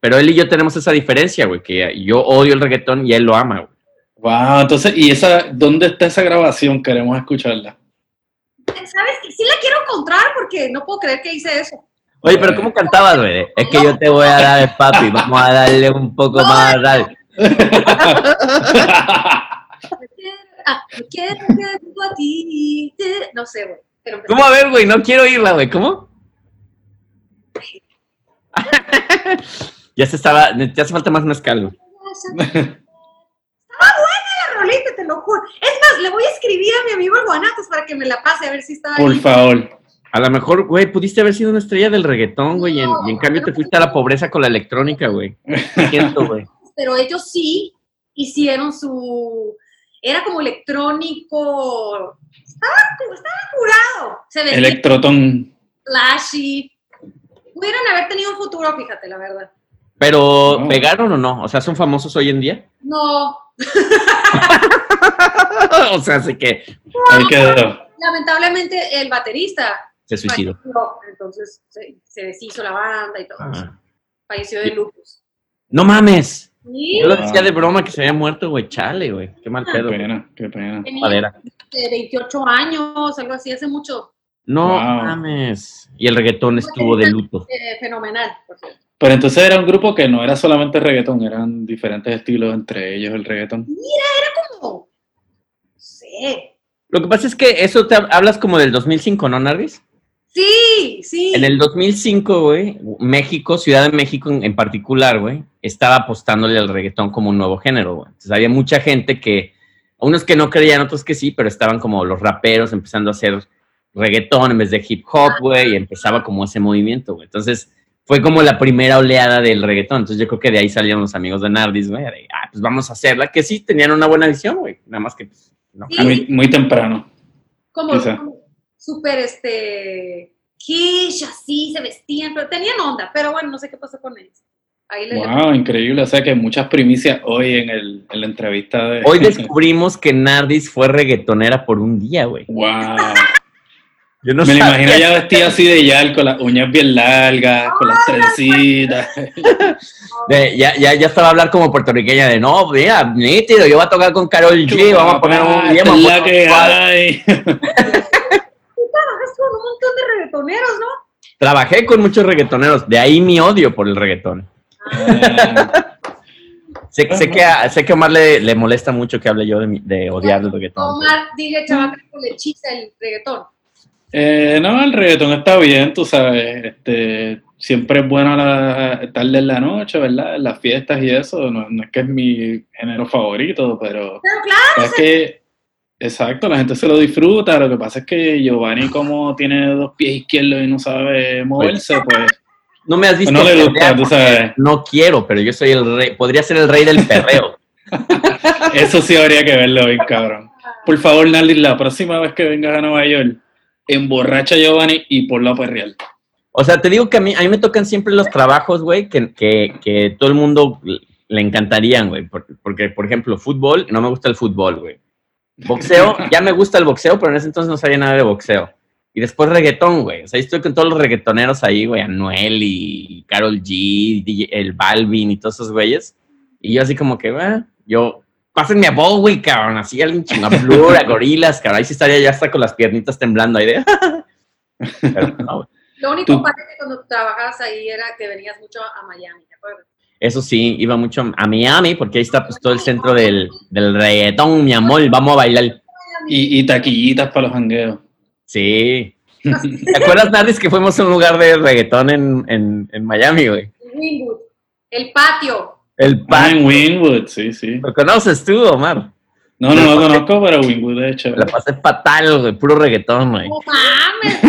S3: Pero él y yo tenemos esa diferencia, güey, que yo odio el reggaetón y él lo ama, güey.
S4: Wow, entonces, ¿y esa, dónde está esa grabación? Queremos escucharla.
S5: ¿Sabes? qué? Sí la quiero encontrar porque no puedo creer que hice eso.
S3: Oye, pero ¿cómo cantabas, güey? Es que yo te voy a dar, papi, vamos a darle un poco más, dale.
S5: Ah, me quiero que junto a ti. No sé, güey. pero
S3: ¿Cómo a ver, güey? No quiero irla, güey. ¿Cómo? ya se estaba, ya hace falta más mezcal, güey.
S5: Estaba buena la rolita, te lo juro. Es más, le voy a escribir a mi amigo el Guanatos para que me la pase a ver si está
S4: Por
S5: ahí.
S4: favor.
S3: A lo mejor, güey, pudiste haber sido una estrella del reggaetón, güey, y en, y en cambio te fuiste a la pobreza con la electrónica, güey. Siento, güey.
S5: Pero ellos sí hicieron su. Era como electrónico. Estaba, estaba curado. Se veía
S4: Electrotón.
S5: flashy. Pudieran haber tenido un futuro, fíjate, la verdad.
S3: Pero,
S4: No.
S3: ¿pegaron o no? O sea, ¿son famosos hoy en día?
S5: No,
S3: o sea, así que
S4: Ahí quedó.
S5: lamentablemente el baterista
S3: se suicidó.
S5: falleció, entonces se, se deshizo la banda y todo.
S3: Ah.
S5: Falleció de lupus.
S3: No mames.
S5: Sí,
S3: Yo lo decía de broma que se había muerto, güey. Chale, güey. Qué mal
S4: Qué
S3: pedo.
S4: pena, qué pena.
S3: Madera.
S5: eh, 28 años, algo así, hace mucho.
S3: No
S4: Wow.
S3: mames. Y el reggaetón estuvo de luto.
S5: Eh, fenomenal, por cierto.
S4: Pero entonces era un grupo que no era solamente reggaetón, eran diferentes estilos, entre ellos el reggaetón.
S5: Como, no sé.
S3: Lo que pasa es que eso te hablas como del 2005, ¿no, Narvis?
S5: Sí, sí.
S3: En el 2005, güey, México, Ciudad de México en, en particular, güey, estaba apostándole al reggaetón como un nuevo género, güey. Entonces había mucha gente que, unos que no creían, otros que sí, pero estaban como los raperos empezando a hacer reggaetón en vez de hip hop, güey, y empezaba como ese movimiento, güey. Entonces fue como la primera oleada del reggaetón. Entonces yo creo que de ahí salieron los amigos de Nardis, güey, de, ah, pues vamos a hacerla, que sí tenían una buena visión, güey. Nada más que, pues, no.
S5: Sí.
S4: Muy, muy temprano.
S5: como súper este quiche, así se vestían, pero tenían onda, pero bueno, no sé qué pasó con ellos. Ahí le
S4: Wow, increíble. O sea que muchas primicias hoy en, el, en la entrevista de.
S3: Hoy descubrimos que Nardis fue reggaetonera por un día, güey.
S4: Wow.
S3: Yo no
S4: Me la imagino ya vestida así de yal, con las uñas bien largas, con las trencitas.
S3: De- ya, ya, ya estaba a hablar como puertorriqueña de no, mira, nítido, yo voy a tocar con Carol G, vamos a poner un día vamos a
S4: que
S3: jugar.
S4: hay.
S5: trabajas con un montón de reggaetoneros, ¿no?
S3: Trabajé con muchos reggaetoneros, de ahí mi odio por el reggaetón. Sé, sé que a, sé que Omar le, le molesta mucho que hable yo de, odiar el reggaetón.
S5: Omar, dile, chaval, que le hechiza el reggaetón.
S4: Eh, no, el reggaetón está bien, tú sabes. Este, siempre es bueno la, tarde en la noche, ¿verdad? En las fiestas y eso. No, no es que es mi género favorito, pero
S5: Pero claro,
S4: es que, exacto, la gente se lo disfruta. Lo que pasa es que Giovanni, como tiene dos pies izquierdos y no sabe moverse, pues
S3: No me has visto
S4: no le gusta, tú
S3: porque
S4: sabes.
S3: No quiero, pero yo soy el rey, podría ser el rey del perreo.
S4: Eso sí habría que verlo bien, cabrón. Por favor, Nali, la próxima vez que vengas a Nueva York, emborracha a Giovanni y ponlo a perrear.
S3: O sea, te digo que a mí, a mí me tocan siempre los trabajos, güey, que, que, que todo el mundo le encantarían, güey. por- Porque, por ejemplo, fútbol, no me gusta el fútbol, güey. Boxeo, ya me gusta el boxeo, pero en ese entonces no sabía nada de boxeo. Y después reggaetón, güey. O sea, ahí estoy con todos los reggaetoneros ahí, güey. Anuel y Carol G, DJ el Balvin y todos esos güeyes. Y yo así como que, ah, yo, pásenme a Bowie, cabrón. Así alguien chingaflura, a gorilas, cabrón. Ahí sí estaría ya hasta con las piernitas temblando ahí de... Pero no, güey.
S5: Lo único padre que cuando trabajabas ahí era que venías mucho a Miami, ¿te acuerdas?
S3: Eso sí, iba mucho a Miami porque ahí está pues todo el centro del, del reggaetón, mi amor, vamos a bailar.
S4: Y, y taquillitas para los jangueos.
S3: Sí. ¿Te acuerdas, Nardis, que fuimos a un lugar de reggaetón en, en, en Miami, güey?
S5: Wynwood, el patio.
S3: El
S4: Ah,
S3: pan.
S4: en Winwood, sí, sí.
S3: ¿Lo conoces tú, Omar?
S4: No, no lo conozco, pero Wingwood es
S3: La
S4: chévere.
S3: pasé fatal, güey, puro reggaetón, güey.
S5: No mames.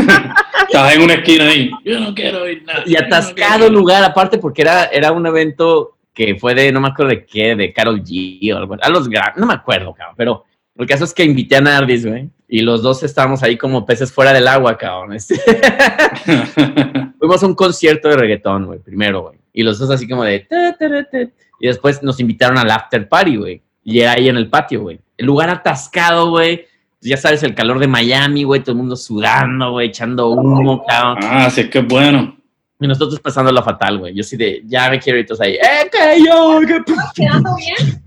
S4: Estabas en una esquina ahí. Yo no quiero oír nada.
S3: Y atascado el lugar, aparte, porque era, era un evento que fue de, no me acuerdo de qué, de Carol G o algo, a los gra- no me acuerdo, cabrón, pero el caso es que invité a Nardis, güey, y los dos estábamos ahí como peces fuera del agua, cabrón. este. Fuimos a un concierto de reggaetón, güey, primero, güey, y los dos así como de, ta, ta, ta, ta. y después nos invitaron al after party, güey, y era ahí en el patio, güey. El lugar atascado, güey. Ya sabes, el calor de Miami, güey, todo el mundo sudando, güey, echando humo, cabrón.
S4: Ah, sí es bueno.
S3: Y nosotros pasando la fatal, güey. Yo sí de, ya me quiero ir todos ahí. ¡Eh, que yo! que p-".
S5: ¿Quedando bien?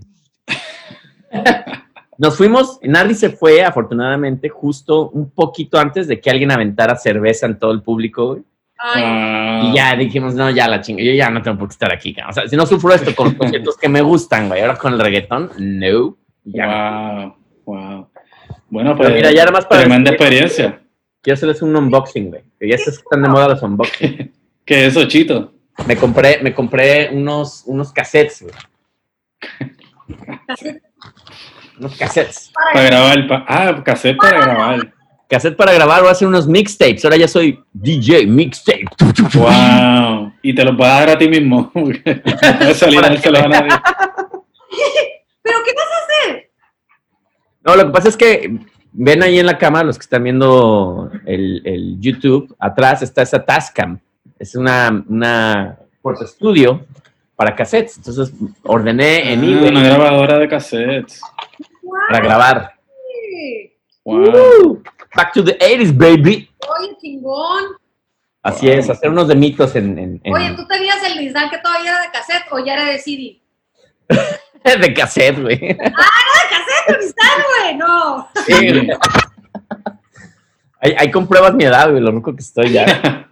S3: Nos fuimos, Nardi se fue, afortunadamente, justo un poquito antes de que alguien aventara cerveza en todo el público, güey.
S5: Ay,
S4: Ah,
S3: Y ya dijimos, no, ya la chinga, yo ya no tengo por qué estar aquí. O sea, si no sufro esto con los conciertos que me gustan, güey, ahora con el reggaetón, no. Ya.
S4: Wow, wow. Bueno, pues
S3: Pero mira, ya nada más para
S4: tremenda
S3: decir-
S4: experiencia.
S3: Quiero hacerles un unboxing, güey. Que ya están de moda los unboxing.
S4: ¿Qué es eso, Chito?
S3: Me compré, me compré unos, unos cassettes, güey. Unos cassettes.
S4: Para grabar. pa- ah, cassette para grabar.
S3: Cassette para grabar, voy a hacer unos mixtapes. Ahora ya soy DJ mixtape.
S4: Wow. Y te los vas a dar a ti mismo. no puedes salir a dárselo a nadie.
S5: ¿Pero qué vas a hacer?
S3: No, lo que pasa es que ven ahí en la cámara, los que están viendo el, el YouTube, atrás está esa Tascam. Es una, una Porta Studio para cassettes. Entonces ordené en
S4: Ah,
S3: eBay
S4: una grabadora de cassettes.
S3: para grabar.
S5: Sí.
S4: Wow.
S3: Woo! Back to the 80s, baby.
S5: Oye, chingón.
S3: Así es, hacer unos de mitos en, en- en-
S5: Oye, ¿tú tenías el Nissan que todavía era de cassette o ya era de CD?
S3: de cassette, güey.
S5: ¡Ah, era de cassette, el Nissan, güey! No.
S3: Sí, güey. Ahí, ahí compruebas mi edad, güey, lo rico que estoy ya.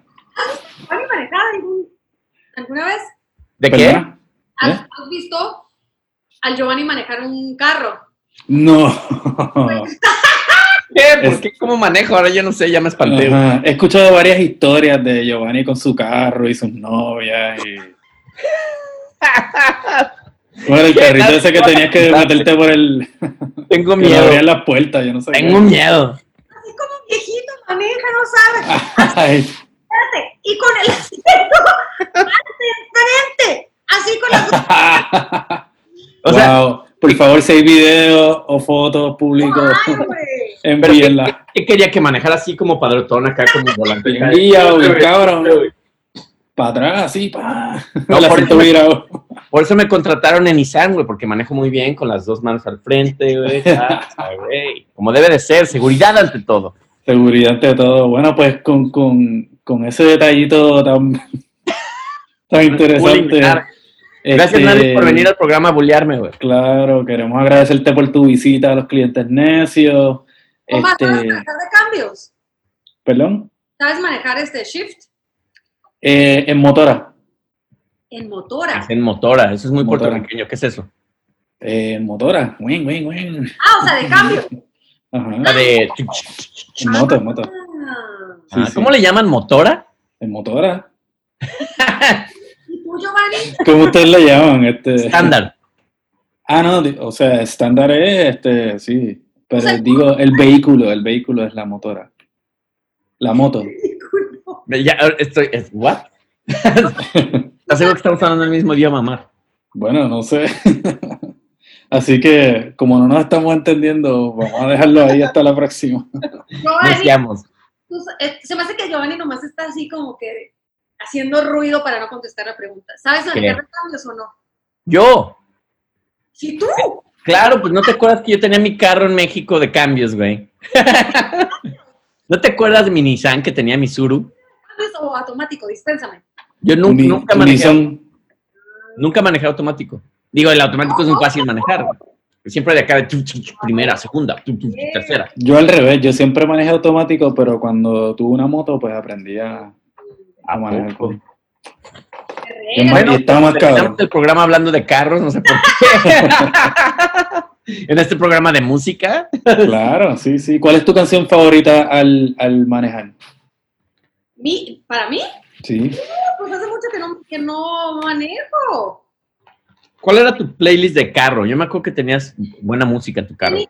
S5: ¿Has manejado algún- alguna vez?
S3: ¿De qué?
S5: ¿Has,
S4: ¿Eh?
S5: has visto al Giovanni manejar un carro?
S4: No.
S3: ¿Qué? ¿Por qué? ¿Cómo manejo? Ahora yo no sé, ya me espanté.
S4: Ajá. He escuchado varias historias de Giovanni con su carro y sus novias. Y... Bueno, el carrito ese que tenías que meterte por el.
S3: Tengo miedo.
S4: abrían las puertas, yo no sé. qué.
S3: Tengo miedo.
S5: Así como un viejito maneja, no sabes.
S4: Ay,
S5: Espérate. Y con el asiento enfrente. Así con la...
S3: O sea,
S4: wow. Por favor, si hay videos o fotos públicos, envíenla.
S3: ¿Qué quería que manejara así como padrotón acá como volante?
S4: Envía, güey, cabrón. Para atrás, así, pa.
S3: No,
S4: la
S3: por eso me-. Por eso me contrataron en Nissan, güey, porque manejo muy bien con las dos manos al frente, güey. Ah, güey. Como debe de ser, seguridad ante todo.
S4: Seguridad ante todo. Bueno, pues con, con, con ese detallito tan, tan interesante.
S3: Gracias,
S4: este,
S3: por venir al programa a bullearme, güey.
S4: Claro, queremos agradecerte por tu visita a los clientes necios.
S5: ¿sabes
S4: Este,
S5: manejar de cambios?
S4: perdón,
S5: ¿Sabes manejar este shift?
S4: Eh, en motora.
S5: En motora.
S3: En motora, eso es muy
S4: Motora.
S3: puertorriqueño. ¿Qué es eso?
S4: Eh, en motora. Wing, wing, wing.
S5: Ah, o sea, de cambio.
S4: Ajá.
S3: La de...
S4: En moto, en moto.
S5: Ah.
S4: Sí,
S3: Ah,
S4: sí.
S3: ¿Cómo le llaman? ¿Motora?
S4: En motora.
S5: ¿Y tú, Giovanni?
S4: ¿Cómo ustedes le llaman? Este...
S3: Estándar.
S4: Ah, no, o sea, estándar es este, sí. Pero
S5: O sea,
S4: digo, el vehículo, el vehículo es la motora. La moto.
S3: Ya, estoy... es- ¿What? ¿Estás seguro que estamos hablando el mismo idioma, Mar?
S4: Bueno, no sé. Así que, como no nos estamos entendiendo, vamos a dejarlo ahí hasta la próxima.
S5: Giovanni, eh, se me hace que Giovanni nomás está así como que haciendo ruido para no contestar la pregunta. ¿Sabes de cambios o no?
S3: Yo.
S5: Sí, tú.
S3: Claro, pues no te acuerdas que yo tenía mi carro en México de cambios, güey. ¿No te acuerdas de mi Nissan que tenía mi Suru?
S5: ¿Cambios o automático? Dispénsame.
S3: Yo nunca, manejé,
S4: son-
S3: nunca manejé automático. Digo, el automático es muy fácil manejar. güey. Siempre de acá de tu, tu, tu, primera, segunda, tu, tu, tu, tercera.
S4: Yo al revés, yo siempre manejé automático, pero cuando tuve una moto, pues aprendí a, a
S3: poco?
S4: Bueno, está más
S3: terminamos
S4: cabrón.
S3: el programa hablando de carros, no sé por qué. en este programa de música.
S4: Claro, sí, sí. ¿Cuál es tu canción favorita al, al manejar?
S5: Mi- ¿Para mí?
S4: Sí.
S5: Pues hace mucho que no, que no manejo.
S3: ¿Cuál era tu playlist de carro? Yo me acuerdo que tenías buena música en tu carro.
S5: Sí,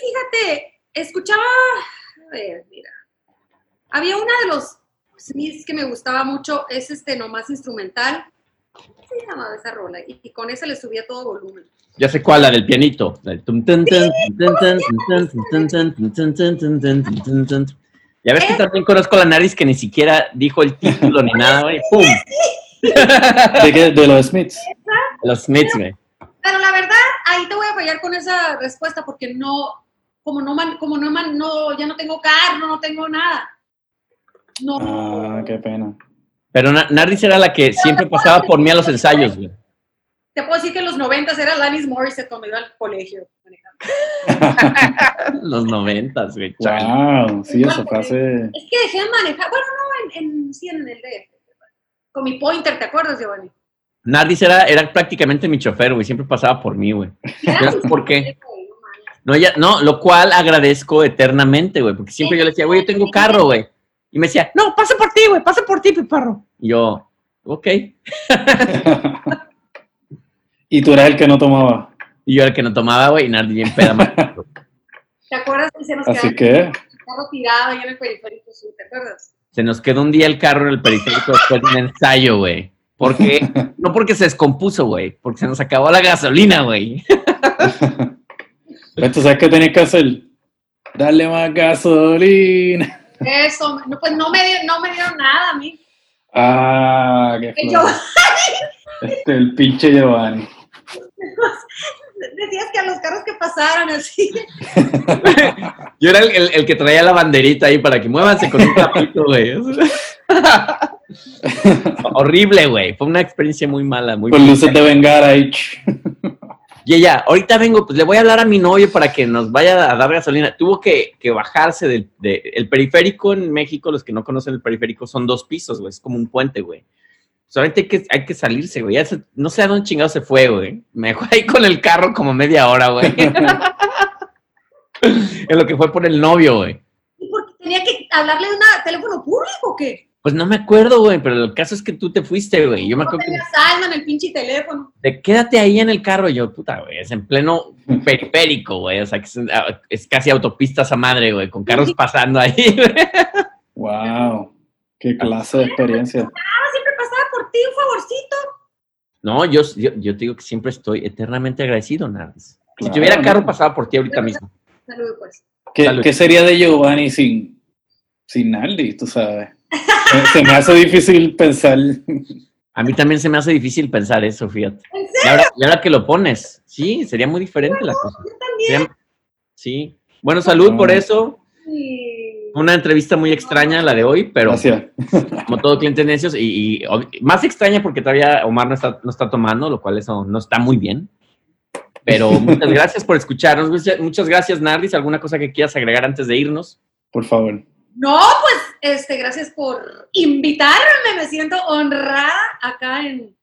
S5: fíjate, escuchaba, a ver, mira, había una de los Smith que me gustaba mucho es este nomás instrumental. Se llamaba esa rola y, y con esa le subía todo volumen.
S3: Ya sé cuál, la del pianito. Ya ves que también conozco la nariz que ni siquiera dijo el título ni nada, güey. ¡Pum!
S4: ¿De, los Smiths.
S3: Los Smiths, güey.
S5: Pero la verdad, ahí te voy a fallar con esa respuesta porque no, como no, como no, no, ya no tengo carro, no tengo nada. No.
S4: Ah, qué pena.
S3: Pero Na- Nardis era la que siempre pasaba por mí a los ensayos, güey.
S5: Te puedo decir que en los noventas era Alanis Morissette cuando iba al colegio.
S3: Los noventas, güey. chale.
S4: Wow, sí, eso fue hace...
S5: Es que dejé de manejar, bueno, no, en, en, sí, en el DF. Con mi pointer, ¿te acuerdas, Giovanni?
S3: Nardis era, era prácticamente mi chofer, güey. Siempre pasaba por mí, güey. Por qué. No, ya, no, lo cual agradezco eternamente, güey. Porque siempre yo le decía, güey, yo tengo carro, güey. Y me decía, no, pasa por ti, güey, pasa por ti, piparro. Y yo, ok.
S4: Y tú eras el que no tomaba.
S3: Y yo era el que no tomaba, güey, y Nardis bien peda. más.
S5: ¿Te acuerdas que se nos
S4: Así
S5: quedaba
S4: que,
S5: el carro tirado ahí en el periférico sur? ¿Te acuerdas?
S3: Se nos quedó un día el carro en el periférico después de un ensayo, güey. ¿Por qué? No porque se descompuso, güey. Porque se nos acabó la gasolina, güey.
S4: ¿tú sabes qué tenías que hacer? Darle más gasolina.
S5: Eso, no, pues no me, dio- no me dieron nada a mí.
S4: Ah, qué flor.
S5: yo,
S4: Este, el pinche Giovanni.
S5: decías que a los carros que pasaron así.
S3: Yo era el, el- el que traía la banderita ahí para que muévanse con un tapito, güey. Horrible, güey. Fue una experiencia muy mala, muy
S4: Con luces de bengala ahí.
S3: Y ella, ahorita vengo, pues le voy a hablar a mi novio para que nos vaya a dar gasolina. Tuvo que, que bajarse del de- el periférico en México. Los que no conocen el periférico son dos pisos, güey. Es como un puente, güey. Solamente hay que, hay que salirse, güey. Se- no sé a dónde chingado se fue, güey. Me dejó ahí con el carro como media hora, güey. en lo que fue por el novio, güey.
S5: ¿Y por qué tenía que hablarle de un teléfono público o qué?
S3: Pues no me acuerdo, güey, pero el caso es que tú te fuiste, güey. Yo me
S5: No
S3: acuerdo que
S5: saldo en el pinche teléfono.
S3: de quédate ahí en el carro. Y yo, puta, güey, es en pleno periférico, güey. O sea, que es, ah, es casi autopista esa madre, güey, con carros pasando ahí, güey.
S4: Wow, qué clase de experiencia.
S5: Ah, siempre pasaba por ti un favorcito.
S3: No, yo, yo, yo te digo que siempre estoy eternamente agradecido, Nardis. Si
S4: Claro,
S3: tuviera carro,
S4: ¿no?
S3: pasaba por ti ahorita mismo.
S5: Saludos, pues.
S4: ¿Qué,
S3: Salud.
S4: qué sería de Giovanni sin, sin Naldi, tú sabes? Se- me hace difícil pensar.
S3: A mí también se me hace difícil pensar eso, fíjate.
S5: ¿En
S3: Y ahora, y ahora que lo pones, sí, sería muy diferente la cosa.
S5: Yo también.
S3: Sería- sí. Bueno, salud por eso.
S5: Sí.
S3: Una entrevista muy extraña la de hoy, pero
S4: Gracias.
S3: como todo clientes necios, y, más extraña porque todavía Omar no está, no está tomando, lo cual eso no está muy bien. Pero muchas gracias por escucharnos. Muchas- Muchas gracias, Nardis. ¿Alguna cosa que quieras agregar antes de irnos?
S4: Por favor.
S5: No, pues, este, gracias por invitarme. Me siento honrada acá en.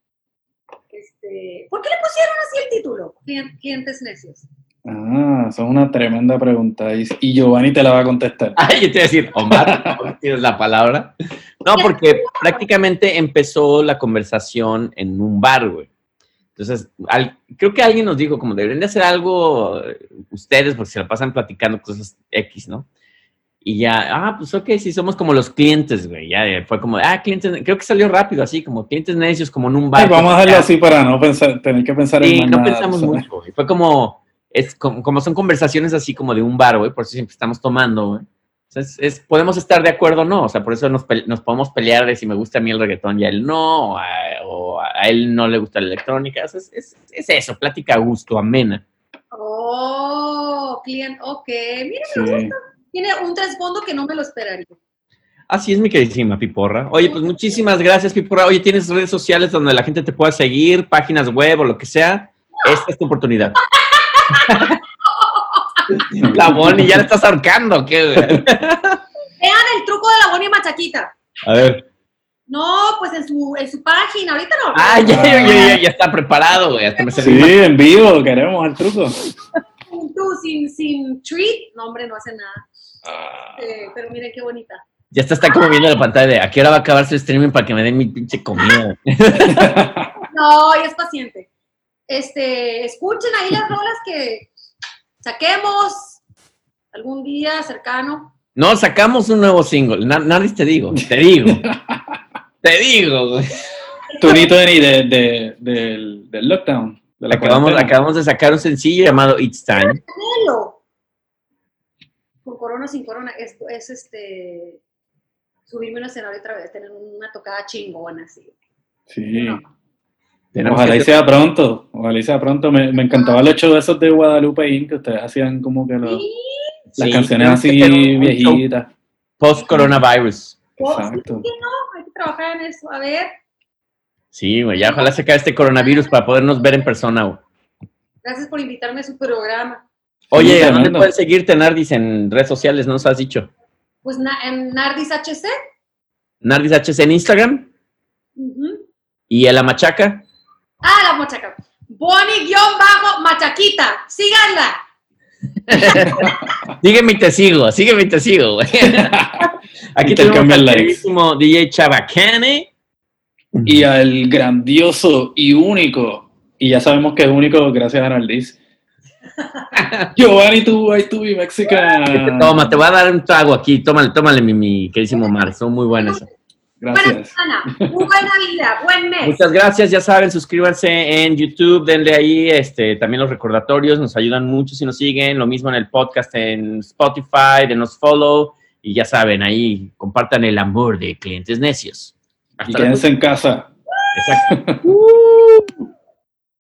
S5: Este, ¿Por qué le pusieron así el título? Clien- Clientes necios.
S4: Ah, esa es una tremenda pregunta. Y, y Giovanni te la va a contestar.
S3: Ay, yo te iba a decir, Omar, ¿no tienes la palabra? No, porque prácticamente empezó la conversación en un bar, güey. Entonces, al- creo que alguien nos dijo, como deberían de hacer algo eh, ustedes, porque se la pasan platicando cosas X, ¿no? Y ya, ah, pues ok, sí, somos como los clientes, güey. Ya fue como, ah, clientes, creo que salió rápido, así, como clientes necios, como en un bar.
S4: Ay, vamos a
S3: Ya.
S4: así para no pensar, tener que pensar
S3: Sí,
S4: en
S3: no
S4: nada,
S3: pensamos
S4: sabes.
S3: mucho, güey. Fue como, es como, como son conversaciones así como de un bar, güey, por eso siempre estamos tomando, güey. O sea, es, es- podemos estar de acuerdo o no, o sea, por eso nos, nos podemos pelear de si me gusta a mí el reggaetón y a él no, o a, o a él no le gusta la electrónica. O sea, es, es- es eso, plática a gusto, amena.
S5: Oh, cliente, ok. Mira, me
S4: Sí.
S5: gusta. Tiene un trasfondo que no me lo esperaría.
S3: Así es, mi queridísima Piporra. Oye, pues muchísimas gracias, Piporra. Oye, ¿tienes redes sociales donde la gente te pueda seguir, páginas web o lo que sea? Esta es tu oportunidad. la Bonnie, ya le estás ahorcando, ¿qué?
S5: Vean el truco de la Bonnie Machaquita.
S3: A ver.
S5: No, pues en su, en su página, ahorita no.
S3: Ah, ya, ya, ya, ya está preparado, güey. Hasta me
S4: Sí, en vivo, queremos el truco.
S5: Tú, sin, sin treat, no, hombre, no hace nada. Eh, pero miren qué bonita.
S3: Ya está, está como viendo la pantalla de a qué hora va a acabarse el streaming para que me den mi pinche comida.
S5: No, ella es paciente. este, escuchen ahí las rolas que saquemos algún día cercano.
S3: No, sacamos un nuevo single. Na- Nardis, te digo, te digo. te digo, güey.
S4: Tunito de, de, de- del, del lockdown. de la
S3: Acabamos,
S4: cuarentena.
S3: acabamos de sacar un sencillo llamado It's Time.
S5: Canelo. Con corona, sin corona, es, es este subirme a un escenario otra vez, tener una tocada chingona así.
S4: Sí. Ojalá y sea pronto. Ojalá y sea pronto. Me, me encantaba los shows esos de Guadalupe Inc. que ustedes hacían como que los- las
S3: Sí,
S4: canciones
S3: tenemos que
S4: así viejitas.
S3: Post-coronavirus.
S4: Exacto.
S5: Sí, no, hay que trabajar en eso. A ver,
S3: Sí, güey, ya ojalá se acabe este coronavirus para podernos ver en persona, güey.
S5: gracias por invitarme a su programa.
S3: Oye, ¿a dónde pueden seguirte, Nardis, en redes sociales? ¿No nos has dicho?
S5: Pues na- en Nardis HC.
S3: Nardis HS en Instagram y en la machaca.
S5: Ah, la mochaca. Boni-machaquita. Síganla.
S3: Sígueme y te sigo, sígueme y te sigo, güey. Aquí tenemos al queridísimo DJ Chabacane.
S4: Y al grandioso y único, y ya sabemos que es único gracias a Naldis. Giovanni, tú, ahí tú, y Mexican.
S3: Toma, te voy a dar un trago aquí. Tómale, tómale, mi, mi queridísimo Mar. Son muy buenas.
S5: Buena
S4: Gracias.
S5: semana. Muy buena vida. Buen mes.
S3: Muchas gracias, ya saben, suscríbanse en YouTube, denle ahí este, también los recordatorios, nos ayudan mucho si nos siguen, lo mismo en el podcast en Spotify, denos follow y ya saben, ahí compartan el amor de clientes necios.
S4: Y quédense en casa.
S3: Exacto.